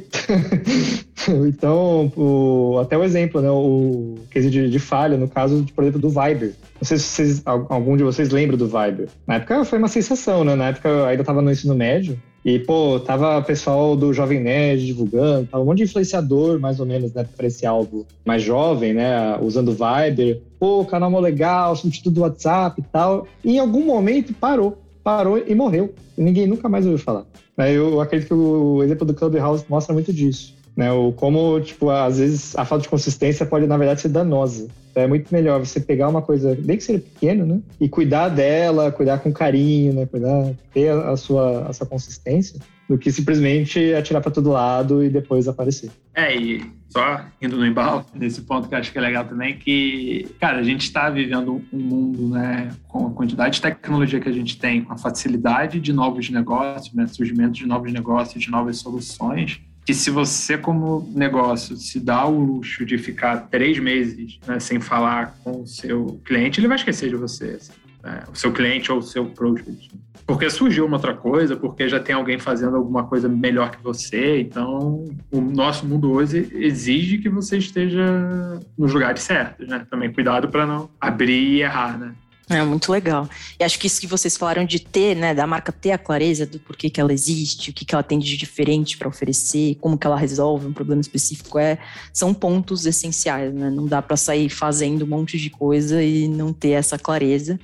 então, o, até o exemplo, né? O case de, de, falha, no caso, por exemplo, do Viber. Não sei se vocês, algum de vocês lembra do Viber. Na época foi uma sensação, né? Na época eu ainda estava no ensino médio. E, pô, tava pessoal do Jovem Nerd divulgando, tava um monte de influenciador, mais ou menos, né, para esse alvo mais jovem, né, usando Viber. Pô, canal mó legal, substituto do WhatsApp e tal. E em algum momento parou, parou e morreu. E ninguém nunca mais ouviu falar. Eu acredito que o exemplo do Clubhouse mostra muito disso. Né? O como, tipo, às vezes a falta de consistência pode, na verdade, ser danosa. Então, é muito melhor você pegar uma coisa, bem que seja pequena, né? E cuidar dela, cuidar com carinho, né? Cuidar, ter a sua, a sua consistência, do que simplesmente atirar para todo lado e depois aparecer. É, e só indo no embalo, nesse ponto que eu acho que é legal também, que, cara, a gente está vivendo um mundo, né, com a quantidade de tecnologia que a gente tem, com a facilidade de novos negócios, né, surgimento de novos negócios, de novas soluções, que se você, como negócio, se dá o luxo de ficar três meses né, sem falar com o seu cliente, ele vai esquecer de você. Assim, né? O seu cliente ou o seu prospect. Porque surgiu uma outra coisa, porque já tem alguém fazendo alguma coisa melhor que você. Então, o nosso mundo hoje exige que você esteja nos lugares certos, né? Também cuidado para não abrir e errar, né? É muito legal. E acho que isso que vocês falaram de ter, né, da marca ter a clareza do porquê que ela existe, o que, que ela tem de diferente para oferecer, como que ela resolve um problema específico, é, são pontos essenciais, né? Não dá para sair fazendo um monte de coisa e não ter essa clareza.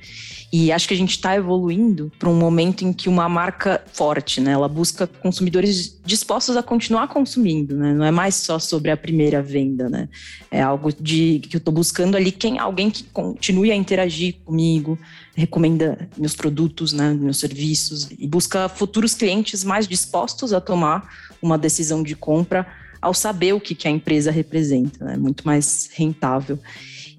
E acho que a gente está evoluindo para um momento em que uma marca forte, né, ela busca consumidores dispostos a continuar consumindo, né? Não é mais só sobre a primeira venda, né? É algo de que eu estou buscando ali quem alguém que continue a interagir comigo, recomenda meus produtos, né, meus serviços e busca futuros clientes mais dispostos a tomar uma decisão de compra ao saber o que, que a empresa representa, né? Muito mais rentável.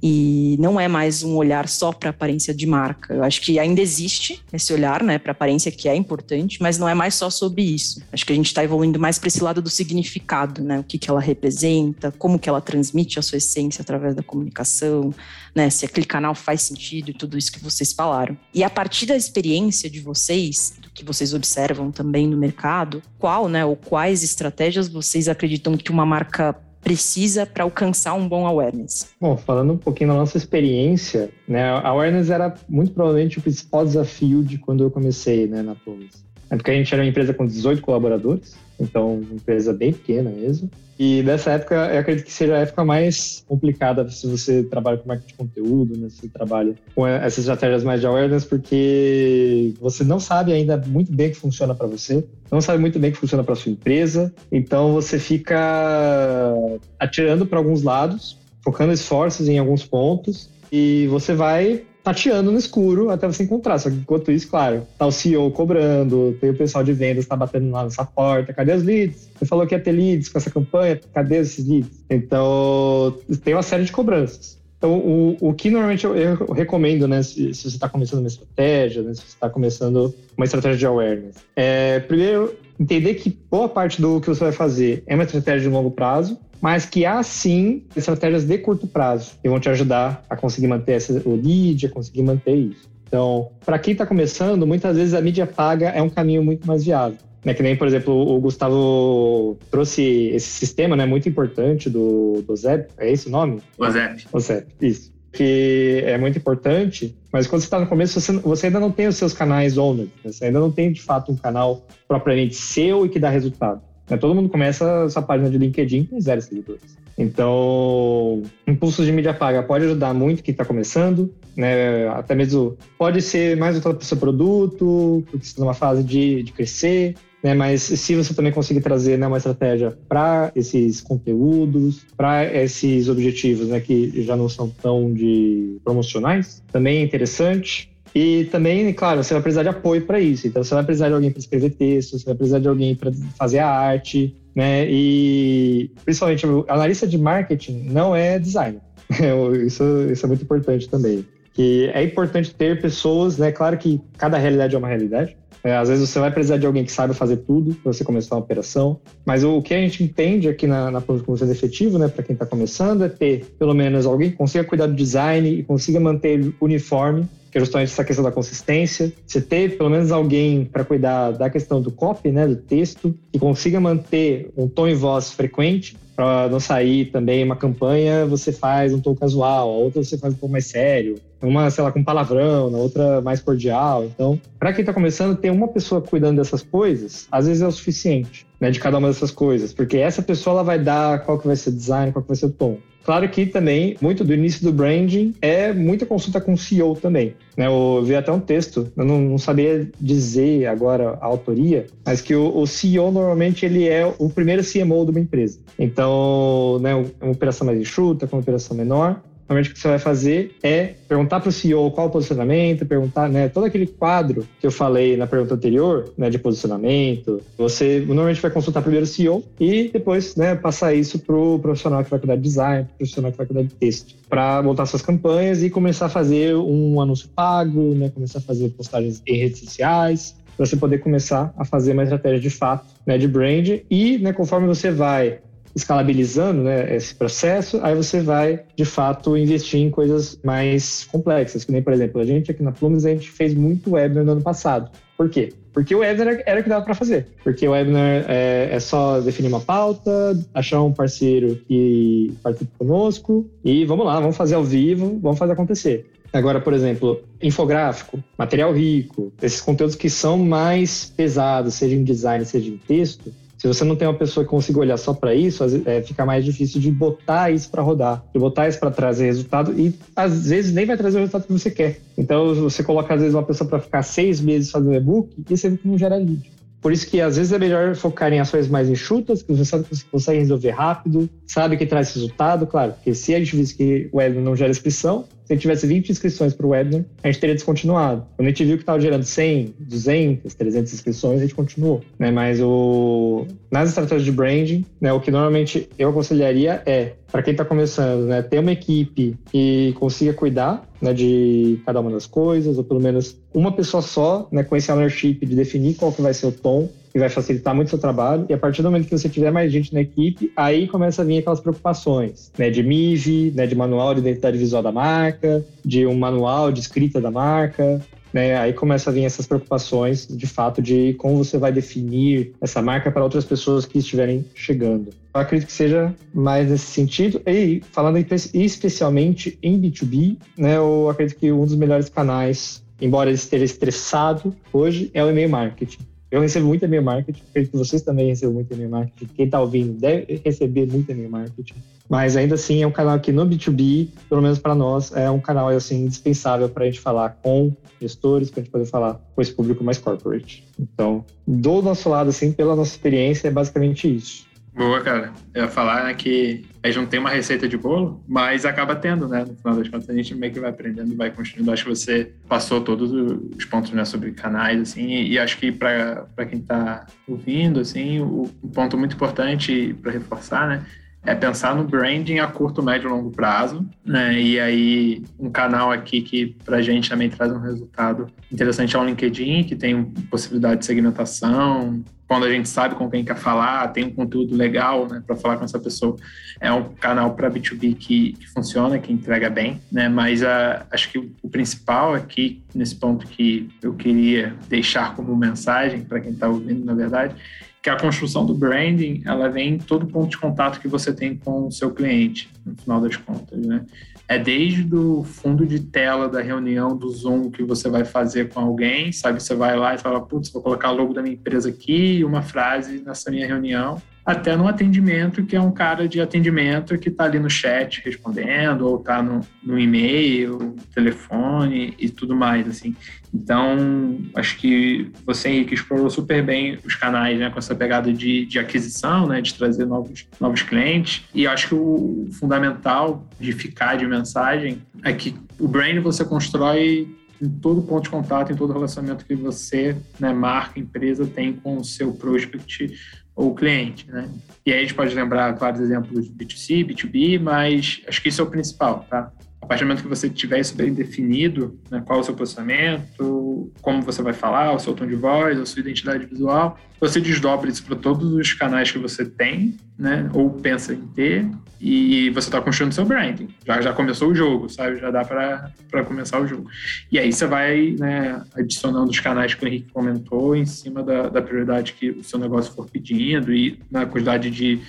E não é mais um olhar só para aparência de marca. Eu acho que ainda existe esse olhar, né, para aparência que é importante, mas não é mais só sobre isso. Acho que a gente está evoluindo mais para esse lado do significado, né, o que, que ela representa, como que ela transmite a sua essência através da comunicação, né, se aquele canal faz sentido e tudo isso que vocês falaram. E a partir da experiência de vocês, do que vocês observam também no mercado, qual, né, ou quais estratégias vocês acreditam que uma marca precisa para alcançar um bom awareness? Bom, falando um pouquinho da nossa experiência, né, a awareness era muito provavelmente o principal desafio de quando eu comecei né, na Plumes. É porque a gente era uma empresa com 18 colaboradores, então uma empresa bem pequena mesmo. E dessa época, eu acredito que seja a época mais complicada se você trabalha com marketing de conteúdo, né? Se você trabalha com essas estratégias mais de awareness, porque você não sabe ainda muito bem o que funciona para você, não sabe muito bem o que funciona para sua empresa, então você fica atirando para alguns lados, focando esforços em alguns pontos, e você vai tateando no escuro até você encontrar. Só que enquanto isso, claro, tá o CEO cobrando, tem o pessoal de vendas tá batendo lá nessa porta, cadê os leads? Você falou que ia ter leads com essa campanha, cadê esses leads? Então, tem uma série de cobranças. Então, o, o que normalmente eu, eu recomendo, né, se, se você está começando uma estratégia, né, se você está começando uma estratégia de awareness, é, primeiro, entender que boa parte do que você vai fazer é uma estratégia de longo prazo, mas que há sim estratégias de curto prazo que vão te ajudar a conseguir manter essa, o lead, a conseguir manter isso. Então, para quem está começando, muitas vezes a mídia paga é um caminho muito mais viável. Né, que nem, por exemplo, o Gustavo trouxe esse sistema né, muito importante do, do ZEP, é esse o nome? O ZEP. O ZEP, isso. Que é muito importante, mas quando você está no começo, você, você, ainda não tem os seus canais owned, né? você ainda não tem de fato um canal propriamente seu e que dá resultado. Né? Todo mundo começa essa página de LinkedIn com zero seguidores. Então, impulsos de mídia paga pode ajudar muito quem está começando, né? Até mesmo pode ser mais voltado para o seu produto, porque está numa fase de, de crescer, né? Mas se você também conseguir trazer né, uma estratégia para esses conteúdos, para esses objetivos, né, que já não são tão de promocionais, também é interessante. E também, claro, você vai precisar de apoio para isso. Então, você vai precisar de alguém para escrever texto, você vai precisar de alguém para fazer a arte, né? E principalmente, analista de marketing não é designer. isso, isso é muito importante também. Que é importante ter pessoas, né? Claro que cada realidade é uma realidade, é, às vezes você vai precisar de alguém que saiba fazer tudo para você começar uma operação. Mas o que a gente entende aqui na, na produção efetivo, né, para quem está começando, é ter pelo menos alguém que consiga cuidar do design e consiga manter uniforme, que é justamente essa questão da consistência. Você ter pelo menos alguém para cuidar da questão do copy, né, do texto, que consiga manter um tom e voz frequente para não sair também uma campanha, você faz um tom casual, a outra você faz um tom mais sério, uma, sei lá, com palavrão, na outra mais cordial. Então, para quem está começando, ter uma pessoa cuidando dessas coisas, às vezes é o suficiente, né, de cada uma dessas coisas, porque essa pessoa ela vai dar qual que vai ser o design, qual que vai ser o tom. Claro que também, muito do início do branding é muita consulta com o CEO também. Né? Eu vi até um texto, eu não, não sabia dizer agora a autoria, mas que o, o, CEO normalmente ele é o primeiro CMO de uma empresa. Então, né, uma operação mais enxuta, com uma operação menor, normalmente o que você vai fazer é perguntar para o CEO qual o posicionamento, perguntar, né, todo aquele quadro que eu falei na pergunta anterior, né, de posicionamento. Você normalmente vai consultar primeiro o CEO e depois, né, passar isso para o profissional que vai cuidar de design, profissional que vai cuidar de texto, para montar suas campanhas e começar a fazer um anúncio pago, né, começar a fazer postagens em redes sociais, para você poder começar a fazer uma estratégia de fato, né, de brand e, né, conforme você vai escalabilizando né, esse processo, aí você vai, de fato, investir em coisas mais complexas. Que nem, por exemplo, a gente aqui na Plumes, a gente fez muito webinar no ano passado. Por quê? Porque o webinar era o que dava para fazer. Porque o webinar é, é, só definir uma pauta, achar um parceiro que participe conosco e vamos lá, vamos fazer ao vivo, vamos fazer acontecer. Agora, por exemplo, infográfico, material rico, esses conteúdos que são mais pesados, seja em design, seja em texto, se você não tem uma pessoa que consiga olhar só para isso, é, fica mais difícil de botar isso para rodar, de botar isso para trazer resultado e às vezes nem vai trazer o resultado que você quer. Então você coloca às vezes uma pessoa para ficar seis meses fazendo e-book e você não gera lead. Por isso que às vezes é melhor focar em ações mais enxutas, que você sabe que você consegue resolver rápido, sabe que traz resultado, claro, porque se a gente visse que o web não gera inscrição, a gente tivesse 20 inscrições para o webinar, a gente teria descontinuado. Quando a gente viu que estava gerando 100, 200, 300 inscrições, a gente continuou. Né? Mas o... nas estratégias de branding, né, o que normalmente eu aconselharia é, para quem está começando, né, ter uma equipe que consiga cuidar né, de cada uma das coisas, ou pelo menos uma pessoa só, né, com esse ownership de definir qual que vai ser o tom que vai facilitar muito o seu trabalho. E a partir do momento que você tiver mais gente na equipe, aí começa a vir aquelas preocupações, né, de MIV, né, de manual de identidade visual da marca, de um manual de escrita da marca, né, aí começa a vir essas preocupações, de fato, de como você vai definir essa marca para outras pessoas que estiverem chegando. Eu acredito que seja mais nesse sentido. E falando especialmente em B2B, né, eu acredito que um dos melhores canais, embora ele esteja estressado hoje, é o e-mail marketing. Eu recebo muito e-mail marketing, acredito que vocês também recebem muito e-mail marketing. Quem está ouvindo deve receber muito e-mail marketing. Mas ainda assim é um canal que no B2B, pelo menos para nós, é um canal assim indispensável para a gente falar com gestores, para a gente poder falar com esse público mais corporate. Então, do nosso lado, assim, pela nossa experiência, é basicamente isso. Boa, cara. Eu ia falar né, que a gente não tem uma receita de bolo, mas acaba tendo, né? No final das contas, a gente meio que vai aprendendo vai construindo. Acho que você passou todos os pontos né, sobre canais, assim, e, acho que para quem está ouvindo, assim, o, um ponto muito importante para reforçar, né? É pensar no branding a curto, médio e longo prazo, né? E aí um canal aqui que para a gente também traz um resultado interessante é o LinkedIn, que tem possibilidade de segmentação, quando a gente sabe com quem quer falar, tem um conteúdo legal né, para falar com essa pessoa. É um canal para B2B que, que, funciona, que entrega bem, né? mas a, acho que o principal aqui, nesse ponto que eu queria deixar como mensagem para quem está ouvindo, na verdade, que a construção do branding ela vem em todo ponto de contato que você tem com o seu cliente, no final das contas, né? É desde o fundo de tela da reunião do Zoom que você vai fazer com alguém, sabe? Você vai lá e fala, putz, vou colocar o logo da minha empresa aqui e uma frase nessa minha reunião até no atendimento, que é um cara de atendimento que está ali no chat respondendo, ou está no, no e-mail, telefone e tudo mais, assim. Então, acho que você, Henrique, explorou super bem os canais, né, com essa pegada de, de aquisição, né, de trazer novos, novos clientes. E acho que o fundamental de ficar de mensagem é que o brand você constrói em todo ponto de contato, em todo relacionamento que você, né, marca, empresa, tem com o seu prospect ou cliente, né? E aí a gente pode lembrar vários exemplos de B2C, B2B, mas acho que isso é o principal, tá? Partir do momento que você tiver isso bem definido, né, qual é o seu posicionamento, como você vai falar, o seu tom de voz, a sua identidade visual, você desdobra isso para todos os canais que você tem, né, ou pensa em ter, e você está construindo seu branding. Já, já começou o jogo, sabe? Já dá para começar o jogo. E aí você vai né, adicionando os canais que o Henrique comentou em cima da, da prioridade que o seu negócio for pedindo e na quantidade de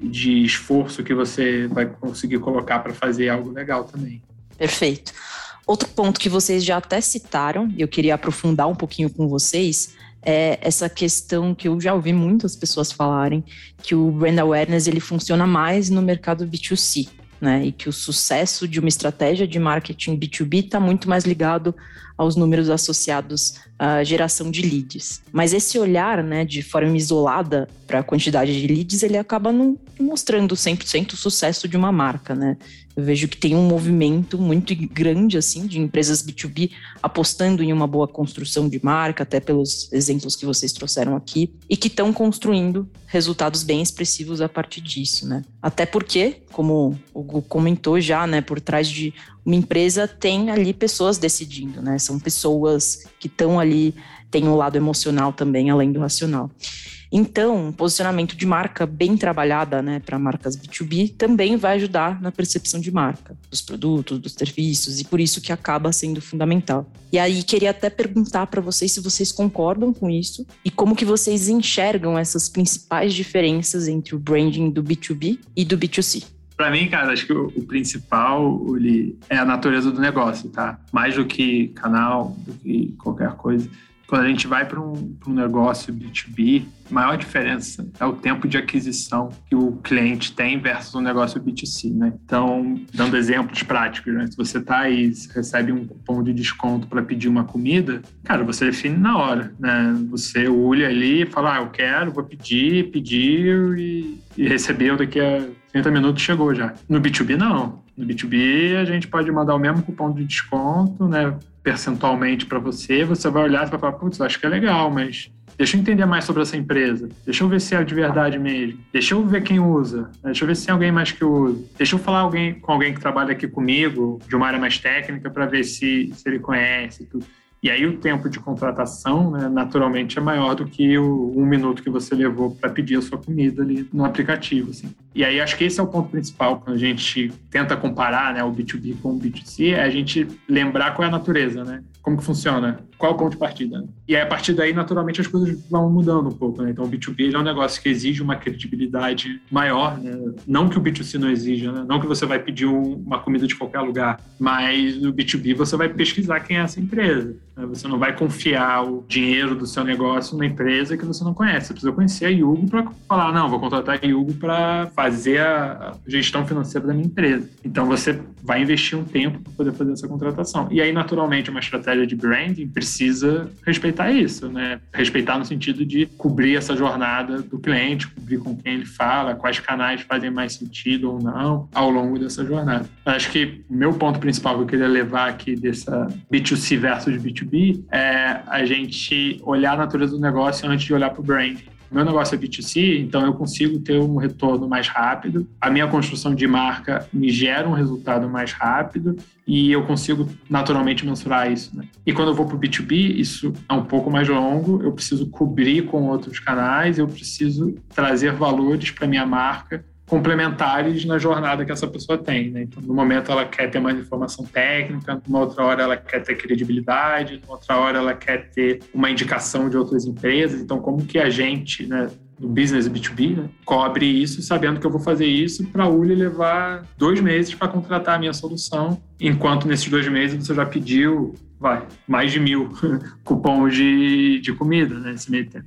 de esforço que você vai conseguir colocar para fazer algo legal também. Perfeito. Outro ponto que vocês já até citaram, e eu queria aprofundar um pouquinho com vocês, é essa questão que eu já ouvi muitas pessoas falarem, que o brand awareness ele funciona mais no mercado B2C, né? E que o sucesso de uma estratégia de marketing B2B está muito mais ligado aos números associados à geração de leads. Mas esse olhar, né, de forma isolada para a quantidade de leads, ele acaba não mostrando 100% o sucesso de uma marca, né? Eu vejo que tem um movimento muito grande assim de empresas B2B apostando em uma boa construção de marca, até pelos exemplos que vocês trouxeram aqui, e que estão construindo resultados bem expressivos a partir disso, né? Até porque, como o Gu comentou já, né, por trás de uma empresa tem ali pessoas decidindo, né? São pessoas que estão ali, tem um lado emocional também, além do racional. Então, um posicionamento de marca bem trabalhada, né, para marcas B2B, também vai ajudar na percepção de marca, dos produtos, dos serviços, e por isso que acaba sendo fundamental. E aí, queria até perguntar para vocês se vocês concordam com isso e como que vocês enxergam essas principais diferenças entre o branding do B2B e do B2C. Para mim, cara, acho que o, o principal ele, é a natureza do negócio, tá? Mais do que canal, do que qualquer coisa quando a gente vai para um, um, negócio B2B, a maior diferença é o tempo de aquisição que o cliente tem versus um negócio B2C, né? Então, dando exemplos práticos, né? Se você está aí, recebe um cupom de desconto para pedir uma comida, cara, você define na hora, né? Você olha ali e fala, ah, eu quero, vou pedir, pediu e, e recebeu daqui a 30 minutos chegou já. No B2B, não. No B2B, a gente pode mandar o mesmo cupom de desconto, né? percentualmente para você, você vai olhar e vai falar, putz, acho que é legal, mas deixa eu entender mais sobre essa empresa, deixa eu ver se é de verdade mesmo, deixa eu ver quem usa, deixa eu ver se tem alguém mais que usa, deixa eu falar alguém, com alguém que trabalha aqui comigo, de uma área mais técnica, para ver se, se ele conhece tudo. E aí o tempo de contratação, né, naturalmente, é maior do que o um minuto que você levou para pedir a sua comida ali no aplicativo. Assim. E aí acho que esse é o ponto principal quando a gente tenta comparar né, o B2B com o B2C, é a gente lembrar qual é a natureza, né? Como que funciona? Qual é o ponto de partida? E aí, a partir daí, naturalmente, as coisas vão mudando um pouco. Né? Então, o B2B é um negócio que exige uma credibilidade maior. Né? Não que o B2C não exija, né? não que você vai pedir uma comida de qualquer lugar, mas no B2B você vai pesquisar quem é essa empresa. Né? Você não vai confiar o dinheiro do seu negócio numa empresa que você não conhece. Você precisa conhecer a Yugo para falar, não, vou contratar a Yugo para fazer a gestão financeira da minha empresa. Então, você vai investir um tempo para poder fazer essa contratação. E aí, naturalmente, uma estratégia de branding precisa respeitar isso, né? Respeitar no sentido de cobrir essa jornada do cliente, cobrir com quem ele fala, quais canais fazem mais sentido ou não ao longo dessa jornada. Acho que o meu ponto principal que eu queria levar aqui dessa B2C versus B2B é a gente olhar a natureza do negócio antes de olhar para o branding Meu negócio é B2C, então eu consigo ter um retorno mais rápido. A minha construção de marca me gera um resultado mais rápido e eu consigo naturalmente mensurar isso. Né? E quando eu vou para o B2B, isso é um pouco mais longo, eu preciso cobrir com outros canais, eu preciso trazer valores para minha marca complementares na jornada que essa pessoa tem. Né? Então, no momento ela quer ter mais informação técnica, numa outra hora ela quer ter credibilidade, numa outra hora ela quer ter uma indicação de outras empresas. Então, como que a gente, né, do business B2B, né, cobre isso, sabendo que eu vou fazer isso para a Uli levar dois meses para contratar a minha solução, enquanto nesses dois meses você já pediu, vai, mais de mil cupons de, de comida, né, nesse meio tempo.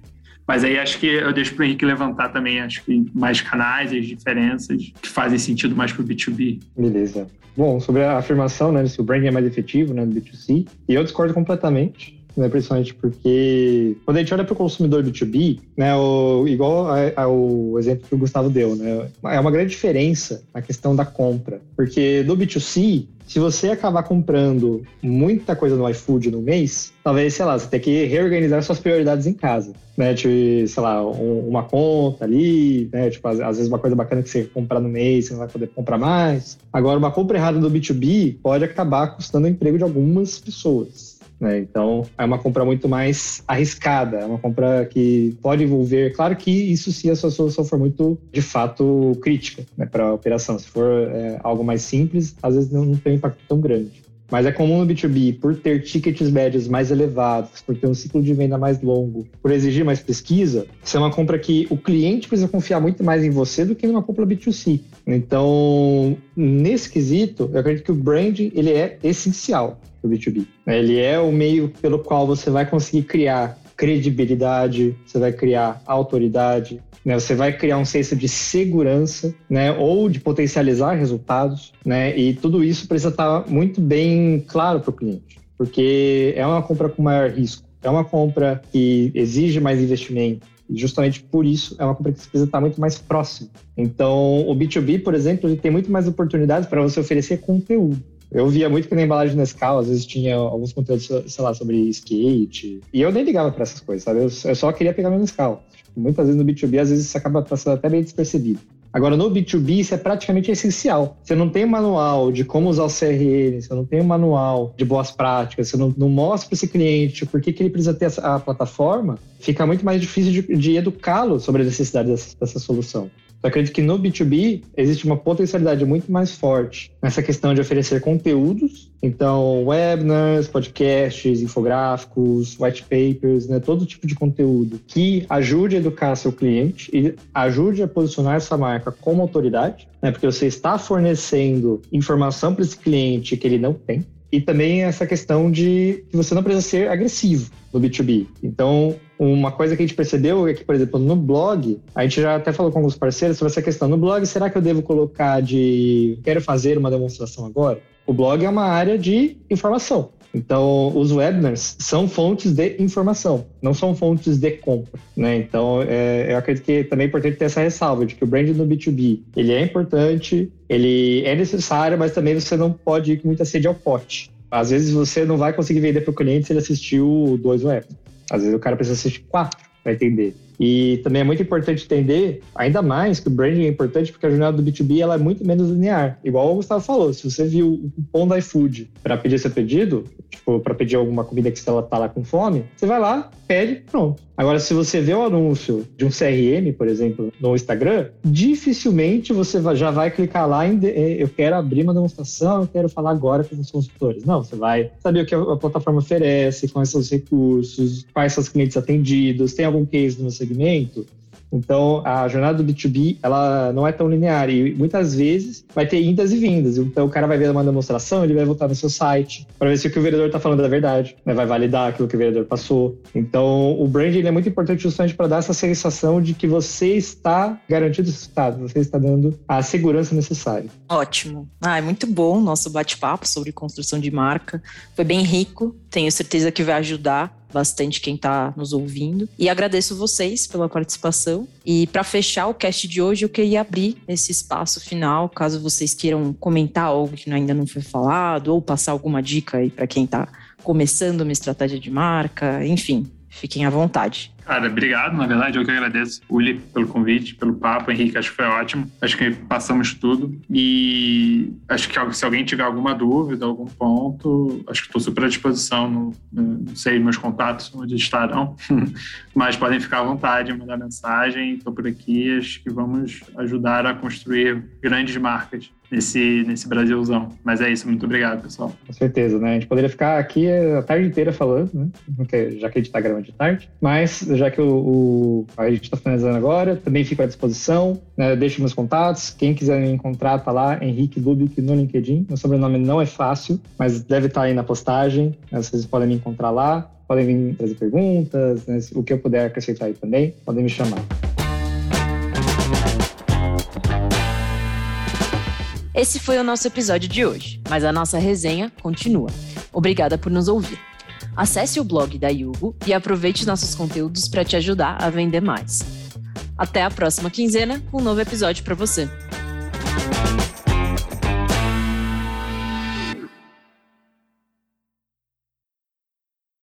Mas aí acho que eu deixo para o Henrique levantar também, acho que mais canais, as diferenças que fazem sentido mais para o B2B. Beleza. Bom, sobre a afirmação, né, se o branding é mais efetivo né, no B2C, e eu discordo completamente né, principalmente porque quando a gente olha para o consumidor B2B, né, o, igual ao exemplo que o Gustavo deu, né, é uma grande diferença na questão da compra, porque no B2C, se você acabar comprando muita coisa no iFood no mês, talvez, sei lá, você tenha que reorganizar suas prioridades em casa, né? Tipo, sei lá, um, uma conta ali, né? Tipo, às, às, vezes uma coisa bacana que você comprar no mês, você não vai poder comprar mais. Agora, uma compra errada no B2B pode acabar custando o emprego de algumas pessoas. Né? Então, é uma compra muito mais arriscada, é uma compra que pode envolver. Claro que isso se a sua solução for muito, de fato, crítica né, para a operação. Se for é, algo mais simples, às vezes não, não tem um impacto tão grande. Mas é comum no B2B, por ter tickets médios mais elevados, por ter um ciclo de venda mais longo, por exigir mais pesquisa, isso é uma compra que o cliente precisa confiar muito mais em você do que numa compra B2C. Então, nesse quesito, eu acredito que o branding ele é essencial o B2B. Ele é o meio pelo qual você vai conseguir criar credibilidade, você vai criar autoridade, né? Você vai criar um senso de segurança, né? Ou de potencializar resultados, né? E tudo isso precisa estar muito bem claro para o cliente, porque é uma compra com maior risco, é uma compra que exige mais investimento. E justamente por isso é uma compra que precisa estar muito mais próximo. Então, o B2B, por exemplo, ele tem muito mais oportunidades para você oferecer conteúdo. Eu via muito que na embalagem Nescau, às vezes tinha alguns conteúdos, sei lá, sobre skate. E eu nem ligava para essas coisas, sabe? Eu, eu só queria pegar meu Nescau. Tipo, muitas vezes no B2B, às vezes isso acaba passando até bem despercebido. Agora, no B2B, isso é praticamente essencial. Você não tem manual de como usar o CRM, você não tem um manual de boas práticas, você não, não mostra para esse cliente por que, que ele precisa ter a, plataforma, fica muito mais difícil de, de educá-lo sobre a necessidade dessa, dessa solução. Eu acredito que no B2B existe uma potencialidade muito mais forte nessa questão de oferecer conteúdos, então webinars, podcasts, infográficos, white papers, né, todo tipo de conteúdo que ajude a educar seu cliente e ajude a posicionar essa marca como autoridade, né, porque você está fornecendo informação para esse cliente que ele não tem. E também essa questão de que você não precisa ser agressivo no B2B. Então, uma coisa que a gente percebeu é que, por exemplo, no blog, a gente já até falou com alguns parceiros sobre essa questão. No blog, será que eu devo colocar de quero fazer uma demonstração agora? O blog é uma área de informação. Então, os webinars são fontes de informação, não são fontes de compra, né? Então, é, eu acredito que também é importante ter essa ressalva de que o brand no B2B, ele é importante, ele é necessário, mas também você não pode ir com muita sede ao pote. Às vezes você não vai conseguir vender para o cliente se ele assistiu dois webinars. Às vezes o cara precisa assistir quatro para entender. E também é muito importante entender, ainda mais que o branding é importante porque a jornada do B2B ela é muito menos linear. Igual o Gustavo falou, se você viu o cupom da iFood para pedir seu pedido, tipo, para pedir alguma comida que você tá lá com fome, você vai lá, pede, pronto. Agora, se você vê o anúncio de um CRM, por exemplo, no Instagram, dificilmente você já vai clicar lá em eu quero abrir uma demonstração, eu quero falar agora com os consultores. Não, você vai saber o que a plataforma oferece, quais são os recursos, quais são os clientes atendidos, tem algum case no segmento segmento. Então, a jornada do B2B, ela não é tão linear e muitas vezes vai ter indas e vindas. Então, o cara vai ver uma demonstração, ele vai voltar no seu site para ver se o que o vereador está falando é verdade, né? vai validar aquilo que o vereador passou. Então, o branding é muito importante justamente para dar essa sensação de que você está garantindo o resultado, você está dando a segurança necessária. Ótimo. Ah, é muito bom o nosso bate-papo sobre construção de marca. Foi bem rico, tenho certeza que vai ajudar bastante quem está nos ouvindo. E agradeço vocês pela participação. E para fechar o cast de hoje, eu queria abrir esse espaço final, caso vocês queiram comentar algo que ainda não foi falado, ou passar alguma dica aí para quem está começando uma estratégia de marca, enfim, fiquem à vontade. Cara, obrigado, na verdade, eu que agradeço, Uli, pelo convite, pelo papo, Henrique, acho que foi ótimo. Acho que passamos tudo e acho que se alguém tiver alguma dúvida, algum ponto, acho que estou super à disposição, no, não sei meus contatos onde estarão, mas podem ficar à vontade, mandar mensagem, estou por aqui, acho que vamos ajudar a construir grandes marcas nesse, nesse Brasilzão. Mas é isso, muito obrigado, pessoal. Com certeza, né? A gente poderia ficar aqui a tarde inteira falando, né? Já que a gente está gravando de tarde. Mas, já que o, o a gente está finalizando agora, também fico à disposição. Né? Deixo meus contatos. Quem quiser me encontrar, tá lá, Henrique Lubick no LinkedIn. Meu sobrenome não é fácil, mas deve estar tá aí na postagem. Né? Vocês podem me encontrar lá. Podem vir trazer perguntas, né? o que eu puder acrescentar aí também, podem me chamar. Esse foi o nosso episódio de hoje, mas a nossa resenha continua. Obrigada por nos ouvir. Acesse o blog da Yugo e aproveite nossos conteúdos para te ajudar a vender mais. Até a próxima quinzena com um novo episódio para você.